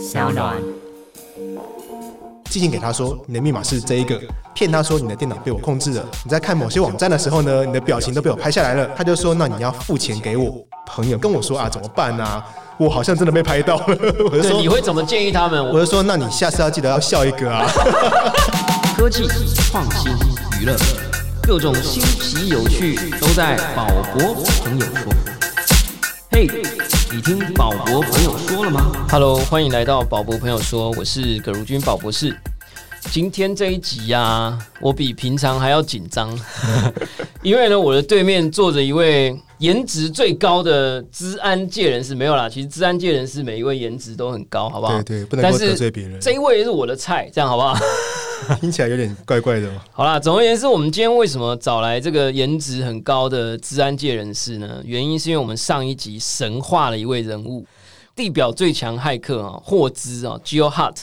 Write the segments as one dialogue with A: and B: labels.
A: 小暖。
B: 寄信给他说你的密码是这一个，骗他说你的电脑被我控制了。你在看某些网站的时候呢，你的表情都被我拍下来了。他就说那你要付钱给我。朋友跟我说啊，怎么办啊？我好像真的被拍到了。我就，说
C: 你会怎么建议他们？
B: 我就说那你下次要记得要笑一个啊。
C: 科技、创新、娱乐，各种新奇有趣都在宝博朋友说。嘿，你听宝博朋友说了吗？Hello，欢迎来到宝博朋友说，我是葛如君宝博士。今天这一集呀、我比平常还要紧张，因为呢，我的对面坐着一位颜值最高的资安界人士，没有啦，其实资安界人士每一位颜值都很高，好不好？
B: 对对，不能够
C: 但是
B: 得罪别人，
C: 这一位是我的菜，这样好不好？
B: 听起来有点怪怪的。
C: 好啦，总而言之，我们今天为什么找来这个颜值很高的治安界人士呢？原因是因为我们上一集神化了一位人物，地表最强骇客啊，霍兹啊 （Geo Hut），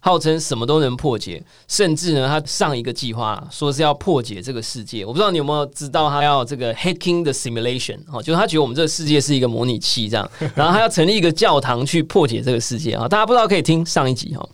C: 号称什么都能破解，甚至呢，他上一个计划、说是要破解这个世界。我不知道你有没有知道，他要这个 hacking the simulation 哦，就是他觉得我们这个世界是一个模拟器这样，然后他要成立一个教堂去破解这个世界啊。大家不知道可以听上一集哈、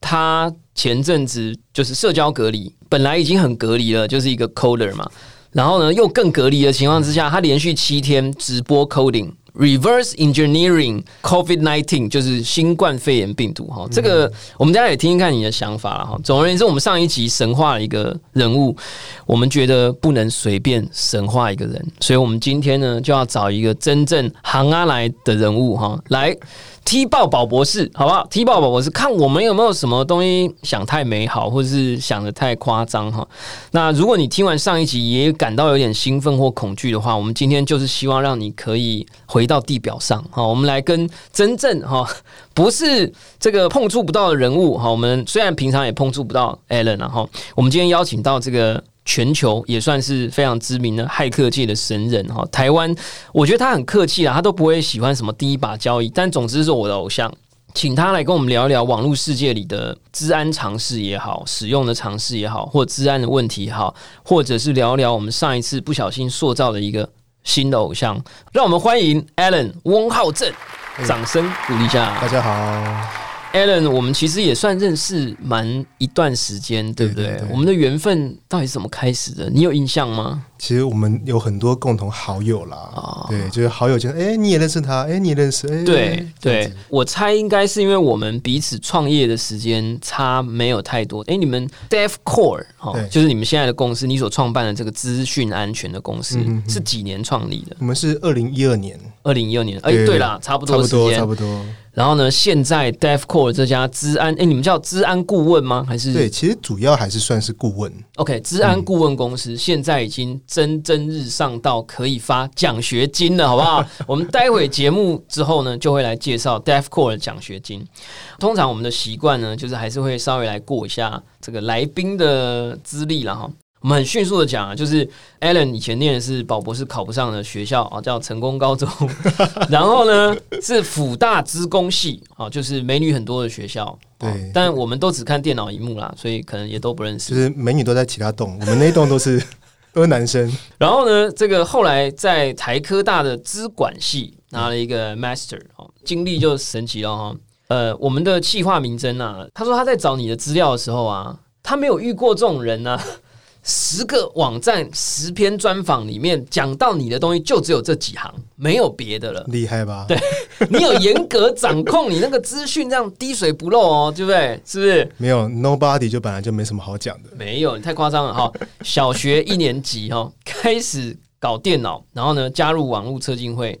C: 他前阵子就是社交隔离，本来已经很隔离了，就是一个 coder 嘛，然后呢又更隔离的情况之下，他连续七天直播 coding。Reverse engineering COVID nineteen 就是新冠肺炎病毒哈，这个我们大家也听听看你的想法了哈。总而言之，我们上一集神话了一个人物，我们觉得不能随便神化一个人，所以我们今天呢就要找一个真正行阿来的人物哈来。踢爆宝博士，好不好？踢爆宝博士，看我们有没有什么东西想太美好，或者是想的太夸张哈。那如果你听完上一集也感到有点兴奋或恐惧的话，我们今天就是希望让你可以回到地表上哈。我们来跟真正哈不是这个碰触不到的人物哈。我们虽然平常也碰触不到 Alan 然后我们今天邀请到这个。全球也算是非常知名的骇客界的神人哈，台湾我觉得他很客气啊，他都不会喜欢什么第一把交椅，但总之是我的偶像，请他来跟我们聊一聊网络世界里的治安尝试也好，使用的尝试也好，或治安的问题也好，或者是聊聊我们上一次不小心塑造的一个新的偶像，让我们欢迎 Alan 翁浩正，掌声鼓励一下。
B: 大家好。
C: Alan，我们其实也算认识蛮一段时间，对不对？
B: 对对对
C: 我们的缘分到底是怎么开始的？你有印象吗？
B: 其实我们有很多共同好友啦，
C: 哦
B: 对，就是好友间，哎、你也认识他，哎、你也认识，哎、
C: 对对，我猜应该是因为我们彼此创业的时间差没有太多。哎，你们 DevCore 哦，就是你们现在的公司，你所创办的这个资讯安全的公司是几年创立的？
B: 我们是二零一二年，
C: 二零一二年。哎，
B: 对
C: 对啦，差不
B: 差不多，
C: 多时间
B: 差。不多。
C: 然后呢，现在 DevCore 这家资安，哎，你们叫资安顾问吗？还是
B: 对，其实主要还是算是顾问
C: ，OK，资安顾问公司现在已经蒸蒸日上到可以发奖学金了，好不好？我们待会节目之后呢，就会来介绍 DevCore 的奖学金。通常我们的习惯呢，就是还是会稍微来过一下这个来宾的资历了哈。我们很迅速的讲啊，就是 Alan 以前念的是宝博士考不上的学校啊，叫成功高中，然后呢是辅大资工系啊，就是美女很多的学校。
B: 对
C: 哦但我们都只看电脑荧幕啦，所以可能也都不认识
B: 就。是美女都在其他栋，我们那一栋都是 都是男生。
C: 然后呢，这个后来在台科大的资管系拿了一个 master 哦，经历就神奇了哈。呃，我们的企划名侦啊，他说他在找你的资料的时候啊，他没有遇过这种人呢、十个网站、十篇专访里面讲到你的东西，就只有这几行，没有别的了。
B: 厉害吧？
C: 对你有严格掌控你那个资讯，这样滴水不漏哦，对不对？是不是？
B: 没有 nobody 就本来就没什么好讲的。
C: 没有，你太夸张了哈！小学一年级哈，开始搞电脑，然后呢加入网络车进会，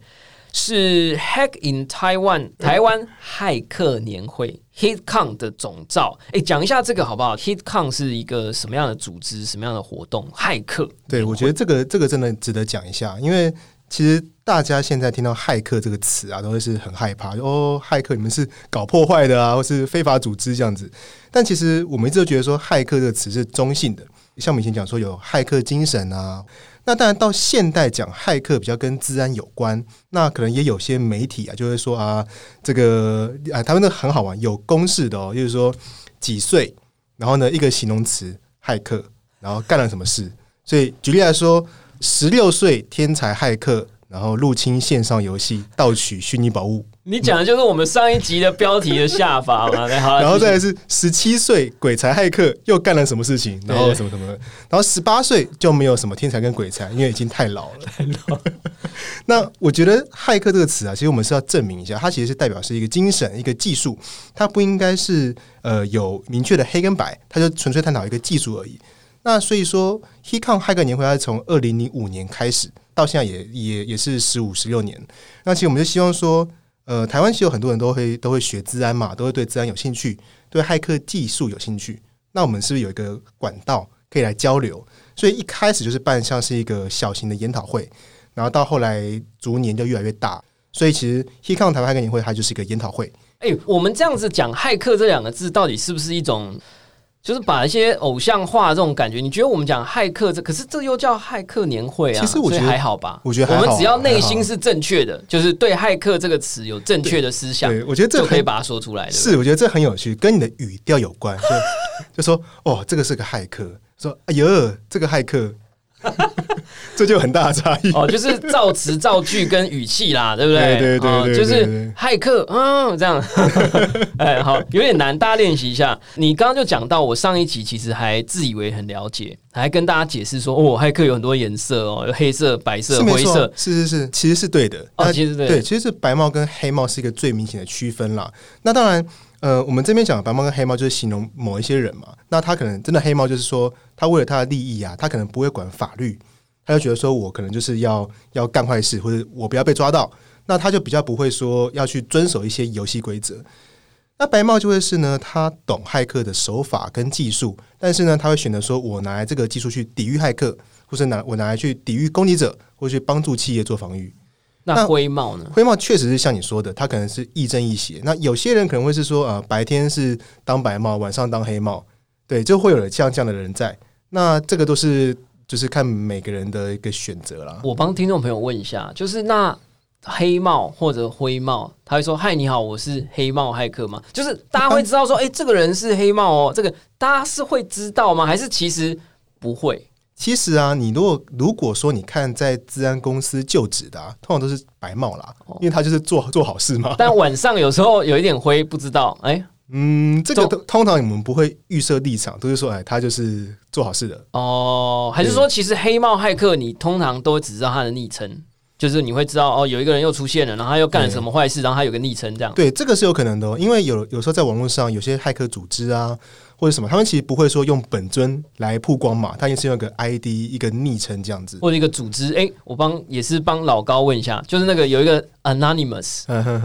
C: 是 Hack in Taiwan 台湾骇客年会 HitCon 的总召。哎，讲一下这个好不好？HitCon 是一个什么样的组织，什么样的活动？骇客
B: 对，我觉得这个这个真的值得讲一下，因为其实大家现在听到骇客这个词啊，都会是很害怕，哦，骇客你们是搞破坏的啊，或是非法组织这样子。但其实我们一直都觉得说，骇客这个词是中性的，像我们以前讲说有骇客精神啊。那当然到现代讲骇客比较跟治安有关，那可能也有些媒体啊就会说啊，这个啊他们那很好玩，有公式的哦，就是说几岁，然后呢一个形容词骇客，然后干了什么事。所以举例来说，十六岁天才骇客，然然后入侵线上游戏，盗取虚拟宝物。
C: 你讲的就是我们上一集的标题的下法嘛？好，
B: 然后再来是十七岁鬼才骇客又干了什么事情？然后什么什么？然后十八岁就没有什么天才跟鬼才，因为已经太老了。太老。那我觉得骇客这个词啊，其实我们是要证明一下，它其实是代表是一个精神、一个技术，它不应该是呃有明确的黑跟白，它就纯粹探讨一个技术而已。那所以说，HeCon 骇客年会它是从二零零五年开始，到现在也也也是十五十六年。那其实我们就希望说。呃，台湾其实有很多人都会都会学治安嘛，都会对治安有兴趣，对骇客技术有兴趣。那我们是不是有一个管道可以来交流？所以一开始就是办像是一个小型的研讨会，然后到后来逐年就越来越大。所以其实 HeCon 台湾骇客年会它就是一个研讨会。
C: 哎，我们这样子讲“骇客”这两个字，到底是不是一种？就是把一些偶像化这种感觉，你觉得我们讲骇客这，可是这又叫骇客年会啊？
B: 其实我觉得
C: 还好吧。
B: 我觉得
C: 我们只要内心是正确的，就是对骇客这个词有正确的思想，
B: 我觉得这
C: 可以把它说出来的。
B: 是，我觉得这很有趣，跟你的语调有关。就 就说哦，这个是个骇客，说哎呦，这个骇客。这就很大的差异
C: 哦，就是造词造句跟语气啦，对不
B: 对？对对对，
C: 就是骇客，嗯，这样，哎，好，有点难，大家练习一下。你刚刚就讲到，我上一集其实还自以为很了解，还跟大家解释说，哦，骇客有很多颜色哦，有黑色、白色、灰色，
B: 是是是，其实是对的。
C: 哦，其实对，
B: 对，其实是白帽跟黑帽是一个最明显的区分啦。那当然。呃，我们这边讲白猫跟黑猫，就是形容某一些人嘛。那他可能真的黑猫，就是说他为了他的利益啊，他可能不会管法律，他就觉得说我可能就是要要干坏事，或者我不要被抓到，那他就比较不会说要去遵守一些游戏规则。那白猫就会是呢，他懂骇客的手法跟技术，但是呢，他会选择说我拿来这个技术去抵御骇客，或是拿我拿来去抵御攻击者，或去帮助企业做防御。
C: 那灰帽呢？
B: 灰帽确实是像你说的，它可能是亦正亦邪。那有些人可能会是说，呃，白天是当白帽，晚上当黑帽，对，就会有像这样的人在。那这个都是就是看每个人的一个选择啦。
C: 我帮听众朋友问一下，就是那黑帽或者灰帽，他会说：“嗨，你好，我是黑帽骇客吗？”就是大家会知道说：“哎，这个人是黑帽哦。”这个大家是会知道吗？还是其实不会？
B: 其实啊，你如果如果说你看在治安公司就职的，通常都是白帽啦，因为他就是做做好事嘛。
C: 但晚上有时候有一点灰，不知道哎，
B: 嗯，这个通常我们不会预设立场，都是说哎，他就是做好事的
C: 哦。还是说，其实黑帽骇客你通常都只知道他的昵称，就是你会知道哦，有一个人又出现了，然后他又干了什么坏事，然后他有个昵称这样。
B: 对，这个是有可能的，哦因为有有时候在网络上有些骇客组织啊。或者什么，他们其实不会说用本尊来曝光嘛，他也是用个 ID 一个昵称这样子，
C: 或者一个组织。哎，我帮也是帮老高问一下，就是那个有一个 anonymous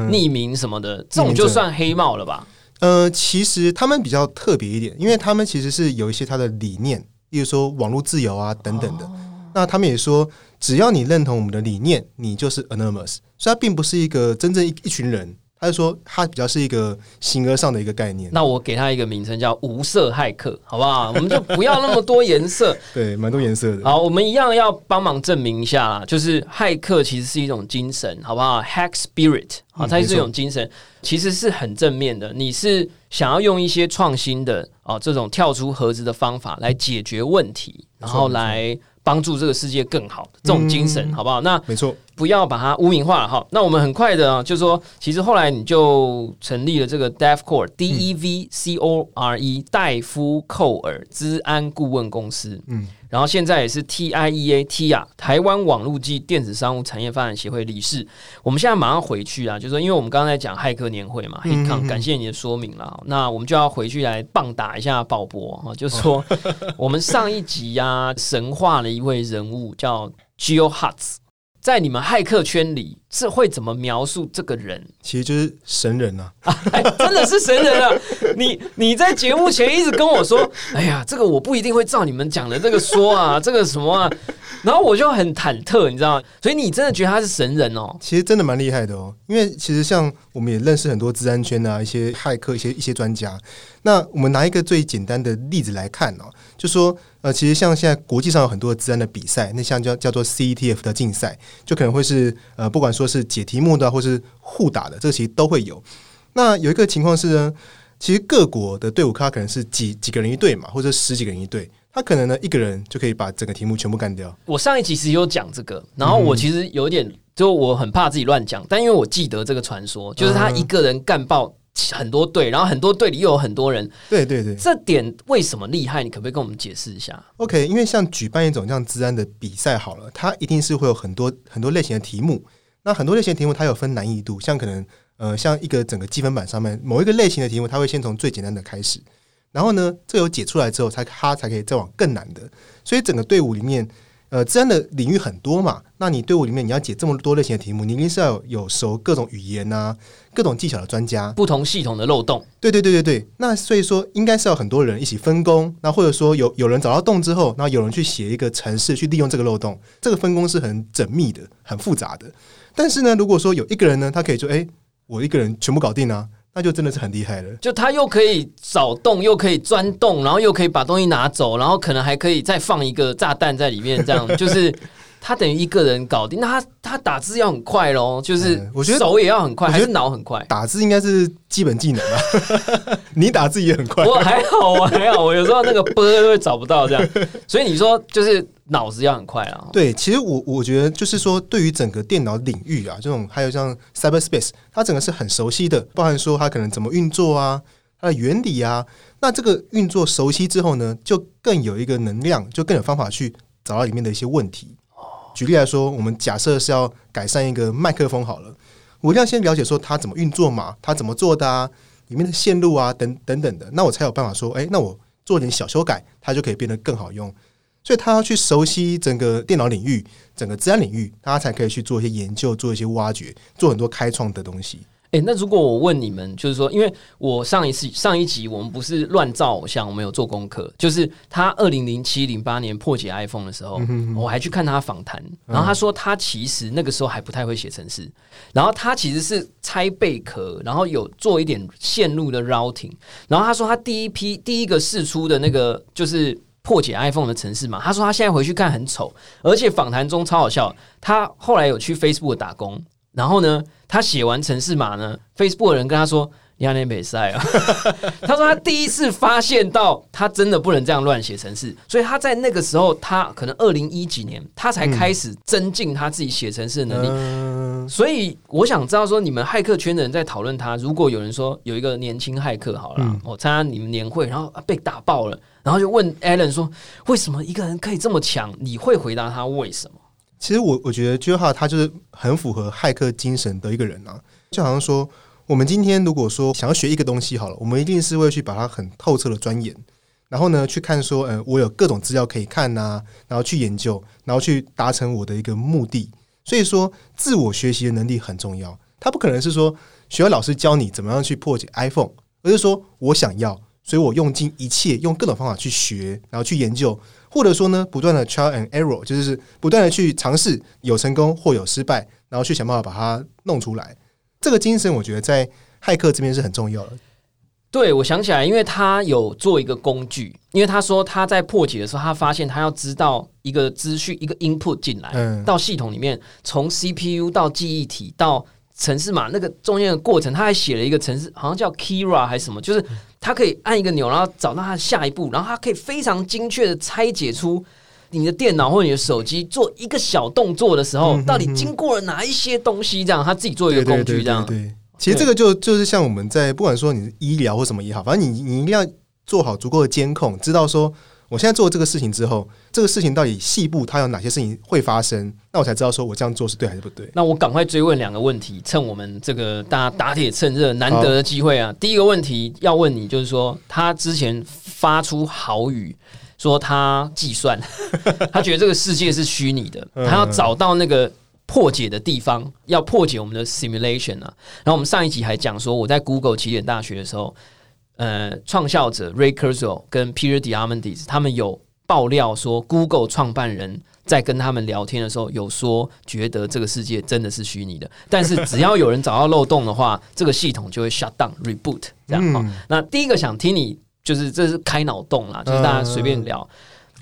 C: 匿名什么的，这种就算黑帽了吧？
B: 呃，其实他们比较特别一点，因为他们其实是有一些他的理念，例如说网络自由啊等等的。那他们也说，只要你认同我们的理念，你就是 anonymous，所以它并不是一个真正一一群人。他就说，他比较是一个形而上的一个概念。
C: 那我给他一个名称叫无色骇客，好不好？我们就不要那么多颜色。
B: 对，蛮多颜色的。
C: 好，我们一样要帮忙证明一下啦，就是骇客其实是一种精神，好不好？Hack spirit，啊，它是一种精神，其实是很正面的。你是想要用一些创新的啊，这种跳出盒子的方法来解决问题，然后来。帮助这个世界更好，这种精神好不好？那
B: 没错，
C: 不要把它污名化了哈。那我们很快的啊，就说，其实后来你就成立了这个 DevCore，D E V C O R E，戴夫·寇尔资安顾问公司。嗯。然后现在也是 TIEA T 啊，台湾网络及电子商务产业发展协会理事。我们现在马上回去啊，就是说，因为我们刚刚在讲骇客年会嘛，黑康，感谢你的说明了。那我们就要回去来棒打一下鲍勃啊，就是说，我们上一集呀，神话了一位人物叫 Geo Hutz。在你们骇客圈里，是会怎么描述这个人？
B: 其实就是神人啊！
C: 真的是神人啊！你你在节目前一直跟我说：“哎呀，这个我不一定会照你们讲的这个说啊，这个什么啊。”然后我就很忐忑，你知道吗？所以你真的觉得他是神人哦？
B: 其实真的蛮厉害的哦，因为其实像我们也认识很多治安圈啊，一些骇客，一些一些专家。那我们拿一个最简单的例子来看哦，就说呃，其实像现在国际上有很多治安的比赛，那像叫叫做 CETF 的竞赛，就可能会是呃，不管说是解题目的，或是互打的，这其实都会有。那有一个情况是呢，其实各国的队伍它可能是几几个人一队嘛，或者十几个人一队。他可能呢一个人就可以把整个题目全部干掉。
C: 我上一集其实有讲这个，然后我其实有点，就我很怕自己乱讲，但因为我记得这个传说，就是他一个人干爆很多队，然后很多队里又有很多人，
B: 对对对，
C: 这点为什么厉害？你可不可以跟我们解释一下
B: ？OK，因为像举办一种这样治安的比赛好了，它一定是会有很多很多类型的题目。那很多类型的题目它有分难易度，像可能呃像一个整个积分板上面某一个类型的题目，它会先从最简单的开始，然后呢这有解出来之后，才它才可以再往更难的。所以整个队伍里面，呃，自然的领域很多嘛，那你队伍里面你要解这么多类型的题目，你一定是要有有熟各种语言啊、各种技巧的专家。
C: 不同系统的漏洞，
B: 对对对对对，那所以说应该是要很多人一起分工，那或者说有有人找到洞之后，然后有人去写一个程式去利用这个漏洞，这个分工是很缜密的、很复杂的。但是呢，如果说有一个人呢，他可以说，哎，我一个人全部搞定啊，那就真的是很厉害了。
C: 就他又可以找洞，又可以钻洞，然后又可以把东西拿走，然后可能还可以再放一个炸弹在里面，这样 就是他等于一个人搞定。那他他打字要很快咯，就是
B: 嗯我觉得
C: 手也要很快，还是脑很快？
B: 打字应该是基本技能啊，你打字也很快。
C: 我还好，我还好，我有时候那个波会找不到这样，所以你说就是脑子要很快啊。
B: 对，其实我我觉得就是说，对于整个电脑领域啊，这种还有像 cyberspace，它整个是很熟悉的，包含说它可能怎么运作啊，它的原理啊。那这个运作熟悉之后呢，就更有一个能量，就更有方法去找到里面的一些问题。举例来说，我们假设是要改善一个麦克风好了，我一定要先了解说它怎么运作嘛，它怎么做的啊，里面的线路啊，等等等的，那我才有办法说，哎，那我做点小修改，它就可以变得更好用。所以他要去熟悉整个电脑领域、整个治安领域，他才可以去做一些研究、做一些挖掘、做很多开创的东西。
C: 哎、那如果我问你们，就是说，因为我上一次上一集我们不是乱造偶像，我们有做功课，就是他二零零七零八年破解 iPhone 的时候，我还去看他访谈，然后他说他其实那个时候还不太会写程式，然后他其实是拆贝壳，然后有做一点线路的 routing，然后他说他第一批第一个试出的那个就是。破解 iPhone 的程式嘛，他说他现在回去看很丑，而且访谈中超好笑。他后来有去 Facebook 打工，然后呢，他写完程式码呢，Facebook 的人跟他说：“你要那比赛啊。”他说他第一次发现到他真的不能这样乱写程式，所以他在那个时候，他可能二零一几年，他才开始增进他自己写程式的能力。
B: 嗯，
C: 所以我想知道说，你们骇客圈的人在讨论他，如果有人说有一个年轻骇客好了，
B: 嗯
C: 我参加你们年会，然后啊被打爆了，然后就问 Alan 说，为什么一个人可以这么强？你会回答他为什么？
B: 其实我我觉得 j o h a 他就是很符合骇客精神的一个人啊，就好像说，我们今天如果说想要学一个东西好了，我们一定是会去把它很透彻的钻研，然后呢去看说，呃，我有各种资料可以看呐、然后去研究，然后去达成我的一个目的。所以说，自我学习的能力很重要。他不可能是说学校老师教你怎么样去破解 iPhone，而是说我想要，所以我用尽一切，用各种方法去学，然后去研究，或者说呢，不断的 trial and error，就是不断的去尝试，有成功或有失败，然后去想办法把它弄出来。这个精神，我觉得在骇客这边是很重要的。
C: 对，我想起来，因为他有做一个工具，因为他说他在破解的时候，他发现他要知道一个资讯一个 input 进来、
B: 嗯
C: 到系统里面，从 CPU 到记忆体到城市码那个中间的过程，他还写了一个城市，好像叫 Kira 还是什么，就是他可以按一个钮，然后找到他下一步，然后他可以非常精确的拆解出。你的电脑或你的手机做一个小动作的时候，
B: 嗯
C: 到底经过了哪一些东西？这样他自己做一个工具，这样
B: 对其实这个就就是像我们在不管说你是医疗或什么也好，反正你你一定要做好足够的监控，知道说我现在做这个事情之后，这个事情到底细部它有哪些事情会发生，那我才知道说我这样做是对还是不对。
C: 那我赶快追问两个问题，趁我们这个大家打铁趁热难得的机会啊！第一个问题要问你，就是说他之前发出豪语，说他计算，他觉得这个世界是虚拟的，
B: 嗯
C: 他要找到那个。破解的地方要破解我们的 simulation 啊，然后我们上一集还讲说，我在 Google 起点大学的时候，呃，创校者 Ray Kurzweil 跟 Peter Diamandis 他们有爆料说，Google 创办人在跟他们聊天的时候，有说觉得这个世界真的是虚拟的，但是只要有人找到漏洞的话，这个系统就会 shut down reboot 这样哈、
B: 嗯
C: 那第一个想听你就是这是开脑洞啦，就是大家随便聊。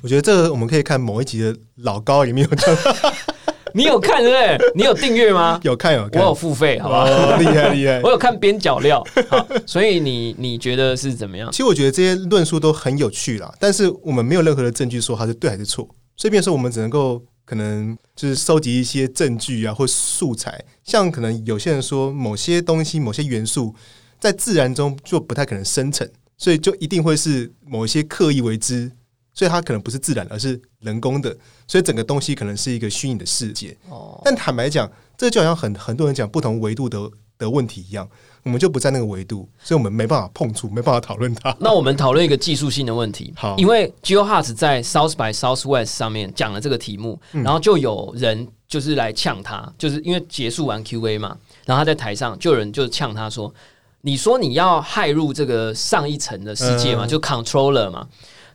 B: 我觉得这个我们可以看某一集的老高里面有讲，
C: 你有看对不对？你有订阅吗？
B: 有看有看，
C: 我有付费，好吧？
B: 哦，厉害厉害
C: 我。有看边角料，好，所以你你觉得是怎么样
B: 其？实我觉得这些论述都很有趣啦，但是我们没有任何的证据说它是对还是错，所以变成说我们只能够可能就是收集一些证据啊或素材，像可能有些人说某些东西、某些元素在自然中就不太可能生成，所以就一定会是某一些刻意为之，所以它可能不是自然，而是人工的，所以整个东西可能是一个虚拟的世界。
C: 哦，
B: 但坦白讲，这就好像很很多人讲不同维度的的问题一样，我们就不在那个维度，所以我们没办法碰触，没办法讨论它。
C: 那我们讨论一个技术性的问题。
B: 好
C: 因为 GeoHarts 在 South by Southwest 上面讲了这个题目，然后就有人就是来呛他，就是因为结束完 Q&A 嘛，然后他在台上就有人就呛他说：“你说你要害入这个上一层的世界嘛，
B: 嗯
C: 就 Controller 嘛。”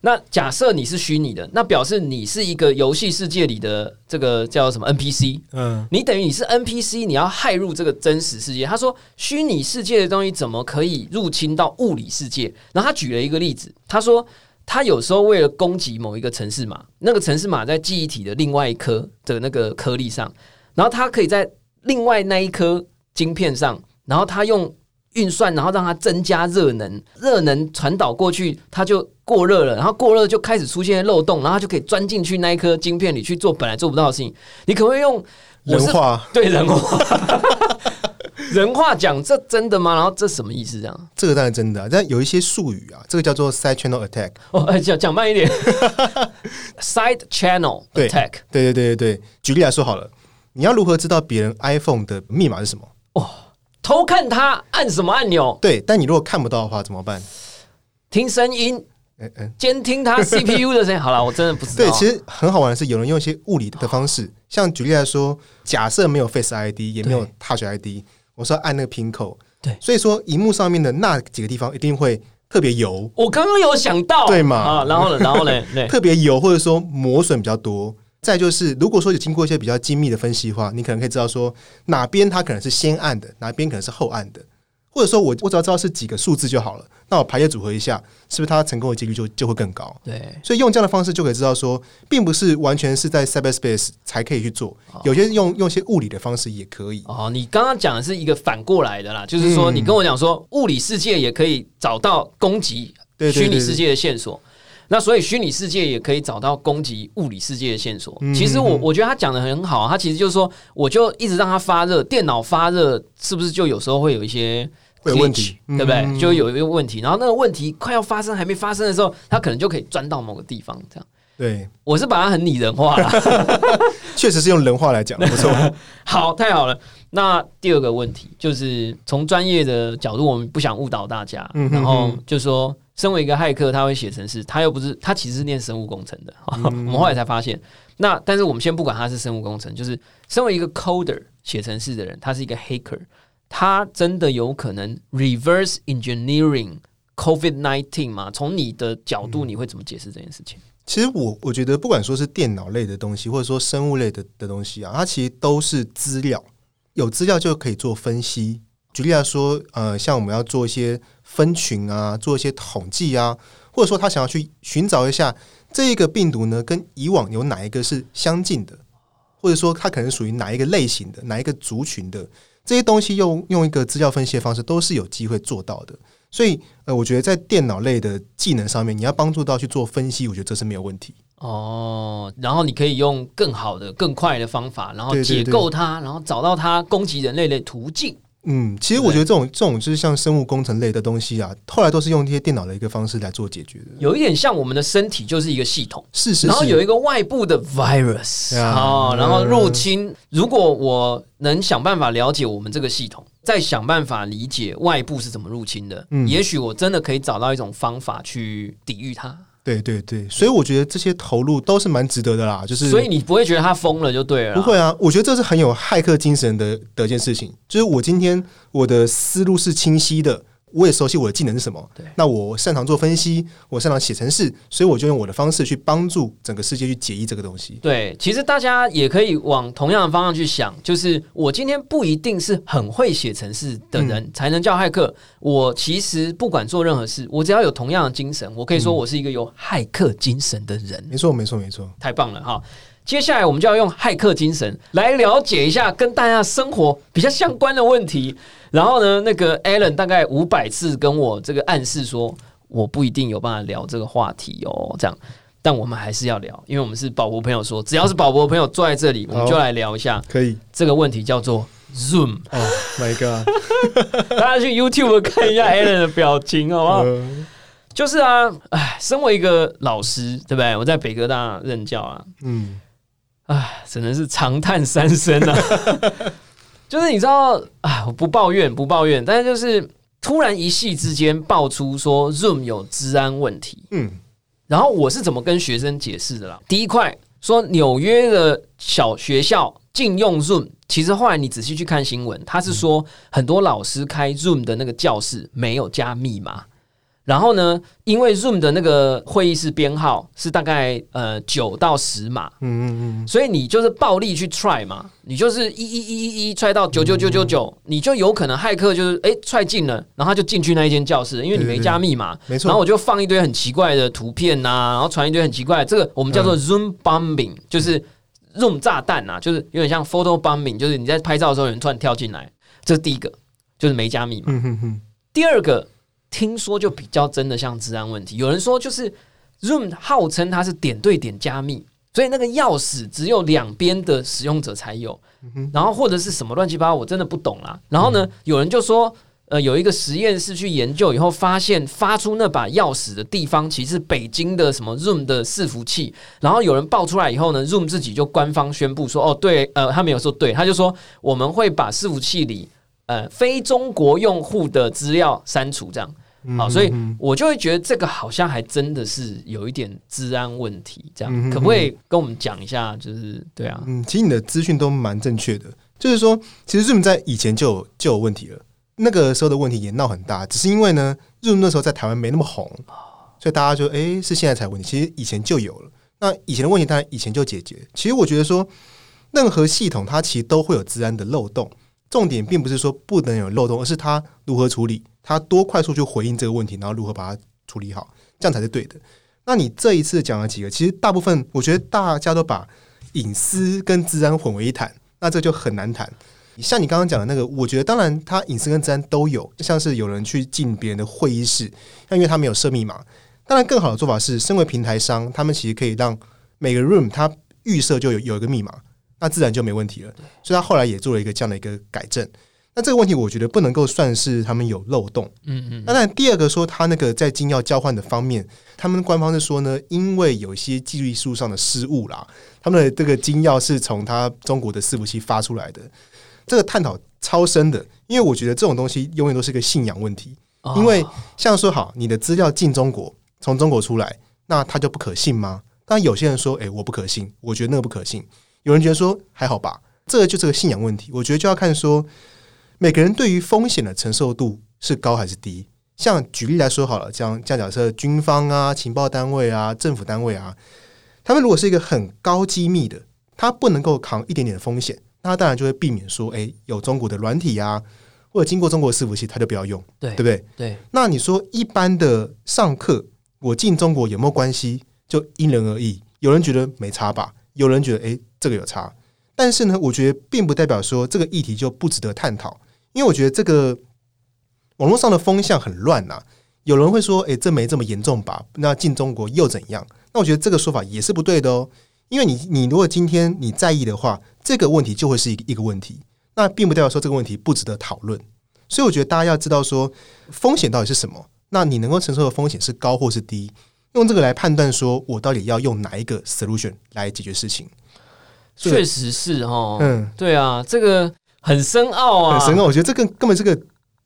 C: 那假设你是虚拟的，那表示你是一个游戏世界里的这个叫什么 NPC，
B: 嗯，
C: 你等于你是 NPC，你要害入这个真实世界。他说，虚拟世界的东西怎么可以入侵到物理世界？然后他举了一个例子，他说他有时候为了攻击某一个城市码，那个城市码在记忆体的另外一颗的那个颗粒上，然后他可以在另外那一颗晶片上，然后他用运算，然后让它增加热能，热能传导过去，它就过热了，然后过热就开始出现漏洞，然后它就可以钻进去那一颗晶片里去做本来做不到的事情。你可不可以用
B: 人话
C: 对人话，人话讲这真的吗？然后这什么意思？这样
B: 这个当然真的、啊，但有一些术语啊，这个叫做 side channel attack。
C: 哦，哎 讲讲慢一点，side channel attack
B: 对对对对对，举例来说好了，你要如何知道别人 iPhone 的密码是什么？
C: 偷看他按什么按钮，
B: 对，但你如果看不到的话怎么办？
C: 听声音，
B: 嗯嗯，
C: 监听他 CPU 的声音。好了，我真的不知道。
B: 对，其实很好玩的是，有人用一些物理的方式，像举例来说，假设没有 Face ID，也没有
C: 对。
B: Touch ID，我说按那个瓶口
C: 对。
B: 所以说荧幕上面的那几个地方一定会特别油，
C: 我刚刚有想到，
B: 对嘛？
C: 啊，然后呢，然后呢，对，
B: 特别油，或者说磨损比较多。再就是，如果说有经过一些比较精密的分析的话，你可能可以知道说哪边它可能是先按的，哪边可能是后按的，或者说我我只要知道是几个数字就好了，那我排列组合一下，是不是它成功的几率就就会更高？
C: 对，
B: 所以用这样的方式就可以知道说，并不是完全是在 cyberspace 才可以去做，有些用用一些物理的方式也可以。
C: 哦，你刚刚讲的是一个反过来的啦，就是说
B: 嗯
C: 你跟我讲说，物理世界也可以找到攻击
B: 对
C: 虚拟世界的线索。那所以虚拟世界也可以找到攻击物理世界的线索。
B: 嗯
C: 其实我我觉得他讲的很好啊，他其实就是说，我就一直让它发热，电脑发热是不是就有时候会有一些
B: 有问题
C: 对不对？
B: 嗯
C: 就有一个问题，然后那个问题快要发生还没发生的时候，它可能就可以钻到某个地方。这样，
B: 对，
C: 我是把它很拟人化了。
B: 确实是用人话来讲，不错。
C: 好，太好了。那第二个问题就是从专业的角度，我们不想误导大家，
B: 嗯哼哼
C: 然后就说，身为一个骇客，他会写程式，他又不是他其实是念生物工程的。
B: 嗯
C: 我们后来才发现，那但是我们先不管他是生物工程，就是身为一个 coder 写程式的人，他是一个 hacker，他真的有可能 reverse engineering COVID nineteen 吗？从你的角度，你会怎么解释这件事情？
B: 其实我我觉得，不管说是电脑类的东西，或者说生物类的的东西啊，它其实都是资料，有资料就可以做分析。举例来说，呃，像我们要做一些分群啊，做一些统计啊，或者说他想要去寻找一下这一个病毒呢，跟以往有哪一个是相近的，或者说它可能属于哪一个类型的、哪一个族群的这些东西用，用一个资料分析的方式，都是有机会做到的。所以，呃，我觉得在电脑类的技能上面，你要帮助到去做分析，我觉得这是没有问题。
C: 哦，然后你可以用更好的、更快的方法，然后解
B: 对
C: 构它，然后找到它攻击人类的途径。
B: 嗯，其实我觉得这种这种就是像生物工程类的东西啊，后来都是用这些电脑的一个方式来做解决的。
C: 有一点像我们的身体就是一个系统，
B: 是是
C: 然后有，一个外部的 virus
B: 啊
C: 哦，然后入侵。如果我能想办法了解我们这个系统，再想办法理解外部是怎么入侵的，
B: 嗯
C: 也许我真的可以找到一种方法去抵御它。
B: 对对对，所以我觉得这些投入都是蛮值得的啦。就是
C: 所以你不会觉得他疯了就对了，
B: 不会啊，我觉得这是很有骇客精神的的一件事情。就是我今天我的思路是清晰的，我也熟悉我的技能是什么
C: 对。
B: 那我擅长做分析，我擅长写程式，所以我就用我的方式去帮助整个世界去解译这个东西。
C: 对，其实大家也可以往同样的方向去想，就是我今天不一定是很会写程式的
B: 嗯
C: 人才能叫骇客。我其实不管做任何事，我只要有同样的精神，我可以说我是一个有骇客精神的人。
B: 没错，没错，没错。
C: 太棒了哈！接下来我们就要用骇客精神来了解一下跟大家生活比较相关的问题。然后呢，那个 Alan 大概五百次跟我这个暗示说，我不一定有办法聊这个话题哦，这样。但我们还是要聊，因为我们是宝博朋友说，只要是宝博朋友坐在这里，我们就来聊一下。
B: 可以，
C: 这个问题叫做 Zoom。
B: 哦，My God！
C: 大家去 YouTube 看一下 Alan 的表情，好不好？就是啊，哎，身为一个老师，对不对？我在北科大任教啊，嗯，哎，只能是长叹三声啊。就是你知道，啊，我不抱怨，不抱怨，但是就是突然一夕之间爆出说 Zoom 有治安问题，嗯。然后我是怎么跟学生解释的啦？第一块说纽约的小学校禁用 Zoom，其实后来你仔细去看新闻，他是说很多老师开 Zoom 的那个教室没有加密码。然后呢？因为 Zoom 的那个会议室编号是大概呃九到十码，嗯嗯嗯，所以你就是暴力去 try 嘛，你就是一一一一一 try 到九九九九九，你就有可能骇客就是哎 try 进了，然后他就进去那一间教室，因为你没加密码，
B: 没错。
C: 然后我就放一堆很奇怪的图片呐，然后传一堆很奇怪，这个我们叫做 Zoom bombing，就是 Zoom 炸弹呐，就是有点像 photo bombing，就是你在拍照的时候有人突然跳进来，这是第一个，就是没加密码。第二个。听说就比较真的像治安问题，有人说就是 Zoom 号称它是点对点加密，所以那个钥匙只有两边的使用者才有，然后或者是什么乱七八糟，我真的不懂啦。然后呢，有人就说，呃，有一个实验室去研究以后，发现发出那把钥匙的地方其实是北京的什么 Zoom 的伺服器。然后有人爆出来以后呢，Zoom 自己就官方宣布说，哦，对，呃，他没有说对，他就说我们会把伺服器里呃非中国用户的资料删除，这样。好，所以我就会觉得这个好像还真的是有一点治安问题，这样可不可以跟我们讲一下？就是对啊，
B: 嗯，其实你的资讯都蛮正确的，就是说，其实 Zoom 在以前就有就有问题了，那个时候的问题也闹很大，只是因为呢，Zoom 那时候在台湾没那么红，所以大家就哎是现在才问题，其实以前就有了。那以前的问题当然以前就解决。其实我觉得说，任何系统它其实都会有治安的漏洞，重点并不是说不能有漏洞，而是他如何处理。他多快速去回应这个问题，然后如何把它处理好，这样才是对的。那你这一次讲了几个？其实大部分我觉得大家都把隐私跟治安混为一谈，那这就很难谈。像你刚刚讲的那个，我觉得当然他隐私跟治安都有，像是有人去进别人的会议室，那因为他没有设密码。当然，更好的做法是，身为平台商，他们其实可以让每个 room 它预设就有有一个密码，那自然就没问题了。所以他后来也做了一个这样的一个改正。那这个问题，我觉得不能够算是他们有漏洞。嗯嗯。那但第二个说，他那个在金钥交换的方面，他们官方是说呢，因为有一些技术上的失误啦，他们的这个金钥是从他中国的伺服器发出来的。这个探讨超深的，因为我觉得这种东西永远都是一个信仰问题。因为像说好，你的资料进中国，从中国出来，那它就不可信吗？当然有些人说，哎，我不可信，我觉得那个不可信。有人觉得说还好吧，这个就是个信仰问题。我觉得就要看说。每个人对于风险的承受度是高还是低？像举例来说好了，像像假设军方啊、情报单位啊、政府单位啊，他们如果是一个很高机密的，他不能够扛一点点的风险，那当然就会避免说，哎，有中国的软体啊，或者经过中国伺服器，他就不要用，
C: 对
B: 对不对？
C: 对。
B: 那你说一般的上课，我进中国有没有关系？就因人而异，有人觉得没差吧，有人觉得哎，这个有差。但是呢，我觉得并不代表说这个议题就不值得探讨。因为我觉得这个网络上的风向很乱呐，有人会说：“哎，这没这么严重吧？那进中国又怎样？”那我觉得这个说法也是不对的哦。因为你，你如果今天你在意的话，这个问题就会是一一个问题，那并不代表说这个问题不值得讨论。所以我觉得大家要知道说风险到底是什么，那你能够承受的风险是高或是低，用这个来判断说我到底要用哪一个 solution 来解决事情。
C: 确实是哦，嗯，对啊，这个。很深奥啊，
B: 很深奥。我觉得这个根本是个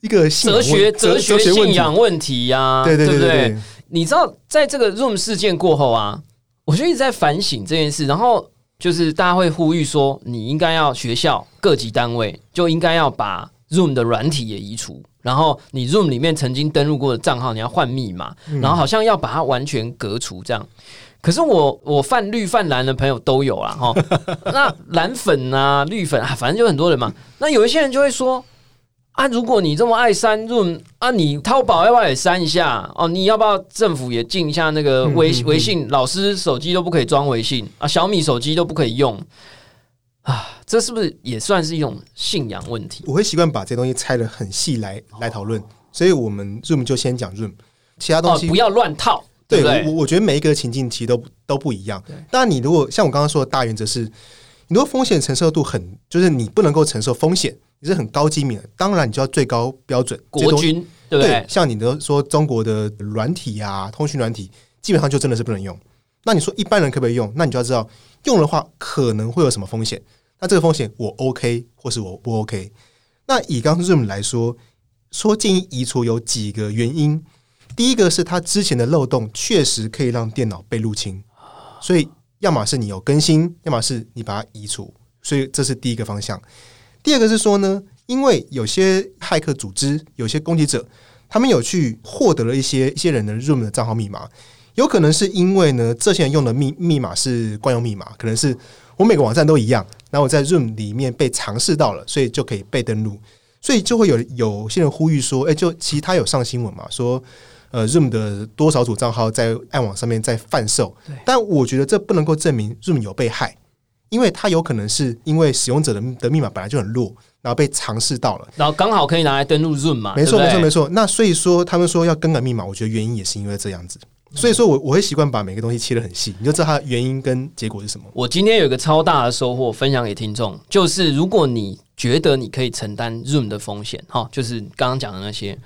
B: 一个
C: 哲学哲学信仰问题呀，
B: 对对对对。
C: 你知道，在这个 Room 事件过后啊，我就一直在反省这件事。然后就是大家会呼吁说，你应该要学校各级单位就应该要把 Room 的软体也移除，然后你 Zoom 里面曾经登录过的账号你要换密码，然后好像要把它完全隔除这样。可是我我泛绿泛蓝的朋友都有啦哈，那蓝粉啊绿粉啊，反正就很多人嘛。那有一些人就会说啊，如果你这么爱删 Zoom 啊，你淘宝要不要也删一下？哦，你要不要政府也禁一下那个微微信？老师手机都不可以装微信啊，小米手机都不可以用啊，这是不是也算是一种信仰问题？
B: 我会习惯把这东西拆的很细来来讨论，所以我们 Room 就先讲 Room，其他东西
C: 不要乱套。对，
B: 我我觉得每一个情境其实都都不一样。当然，你如果像我刚刚说的大原则是，你如果风险承受度很，就是你不能够承受风险。你是很高机密的，当然你就要最高标准。
C: 国军对不对？
B: 像你的说中国的软体啊，通讯软体，基本上就真的是不能用。那你说一般人可不可以用？那你就要知道用的话可能会有什么风险。那这个风险我 OK 或是我不 OK？那以刚 Zoom 来说，说建议移除有几个原因。第一个是它之前的漏洞确实可以让电脑被入侵，所以要么是你有更新，要么是你把它移除。所以这是第一个方向。第二个是说呢，因为有些骇客组织、有些攻击者，他们有去获得了一些一些人的 Room 的账号密码，有可能是因为呢，这些人用的密密码是惯用密码，可能是我每个网站都一样，然后我在 Room 里面被尝试到了，所以就可以被登录，所以就会有有些人呼吁说，哎，就其他有上新闻嘛，说呃 Room 的多少组账号在暗网上面在贩售，但我觉得这不能够证明 Room 有被害。因为它有可能是因为使用者的的密码本来就很弱，然后被尝试到了，
C: 然后刚好可以拿来登录 Zoom 嘛？
B: 没错，没错，没错。那所以说，他们说要更改密码，我觉得原因也是因为这样子。所以说我我会习惯把每个东西切得很细，你就知道它的原因跟结果是什么。
C: 我今天有一个超大的收获，分享给听众，就是如果你觉得你可以承担 Room 的风险，哈，就是刚刚讲的那些，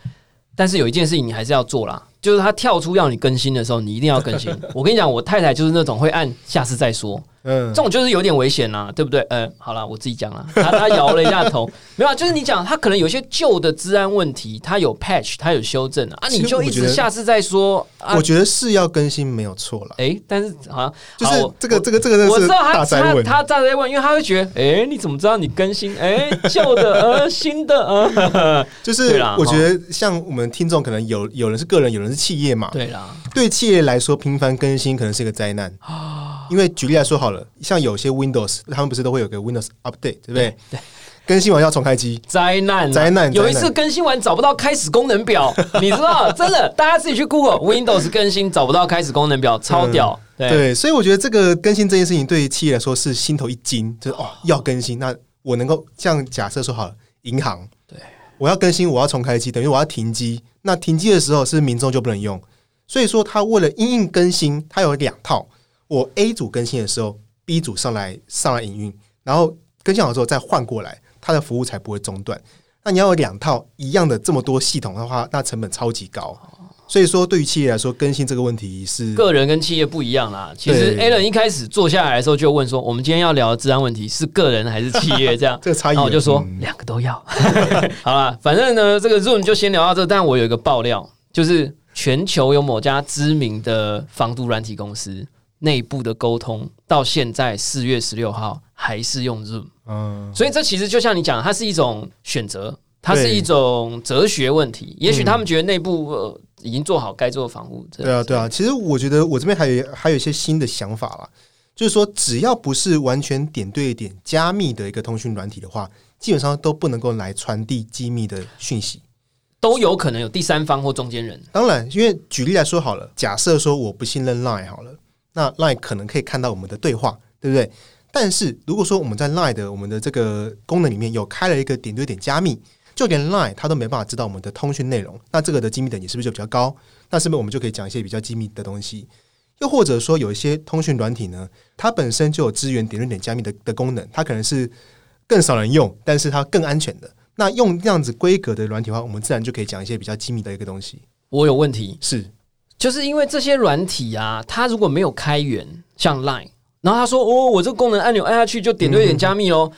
C: 但是有一件事情你还是要做啦。就是他跳出要你更新的时候，你一定要更新。我跟你讲，我太太就是那种会按下次再说。嗯，这种就是有点危险啦，对不对？嗯，好了，我自己讲了。他他摇了一下头，没有，啊就是你讲他可能有些旧的治安问题，他有 patch，他有修正啊，你就一直下次再说。
B: 我觉得是要更新没有错了。
C: 哎，但是好像
B: 就是这个这个这个，
C: 我知道他
B: 他
C: 他在问，因为他会觉得，哎，你怎么知道你更新？哎，旧的呃，新的呃，
B: 就是我觉得像我们听众可能有有人是个人，有人是企业嘛，
C: 对啦，
B: 对企业来说频繁更新可能是一个灾难啊。因为举例来说好了，像有些 Windows，他们不是都会有个 Windows Update，对不对？
C: 对，
B: 更新完要重开机，
C: 灾难，
B: 灾难。
C: 有一次更新完找不到开始功能表，你知道，真的，大家自己去 Google Windows 更新找不到开始功能表，超屌。
B: 对，所以我觉得这个更新这件事情对于企业来说是心头一惊，就是哦，要更新，那我能够这样假设说好了，银行，
C: 对，
B: 我要更新，我要重开机，等于我要停机，那停机的时候是民众就不能用，所以说他为了因应更新，他有两套。我 A 组更新的时候，B 组上来上来营运，然后更新好之后再换过来，它的服务才不会中断。那你要有两套一样的这么多系统的话，那成本超级高。所以说，对于企业来说，更新这个问题是
C: 个人跟企业不一样啦。其实 a l a n 一开始坐下来的时候就问说：“我们今天要聊的治安问题是个人还是企业？”这样
B: 这个差异，
C: 我就说两个都要。好了，反正呢，这个 Zoom 就先聊到这。但我有一个爆料，就是全球有某家知名的防毒软体公司。内部的沟通到现在四月十六号还是用 Zoom，嗯，所以这其实就像你讲，它是一种选择，它是一种哲学问题。也许他们觉得内部呃已经做好该做的防护。
B: 对啊，对啊。其实我觉得我这边还有还有一些新的想法啦，就是说只要不是完全点对点加密的一个通讯软体的话，基本上都不能够来传递机密的讯息，
C: 都有可能有第三方或中间人。
B: 当然，因为举例来说好了，假设说我不信任 Line 好了。那 Line 可能可以看到我们的对话，对不对？但是如果说我们在 Line 的我们的这个功能里面有开了一个点对点加密，就连 Line 它都没办法知道我们的通讯内容，那这个的机密等级是不是就比较高？那是不是我们就可以讲一些比较机密的东西？又或者说有一些通讯软体呢，它本身就有支援点对点加密的的功能，它可能是更少人用，但是它更安全的。那用这样子规格的软体的话，我们自然就可以讲一些比较机密的一个东西。
C: 我有问题
B: 是。
C: 就是因为这些软体啊，它如果没有开源，像 Line，然后他说：“哦，我这个功能按钮按下去就点对点加密哦。”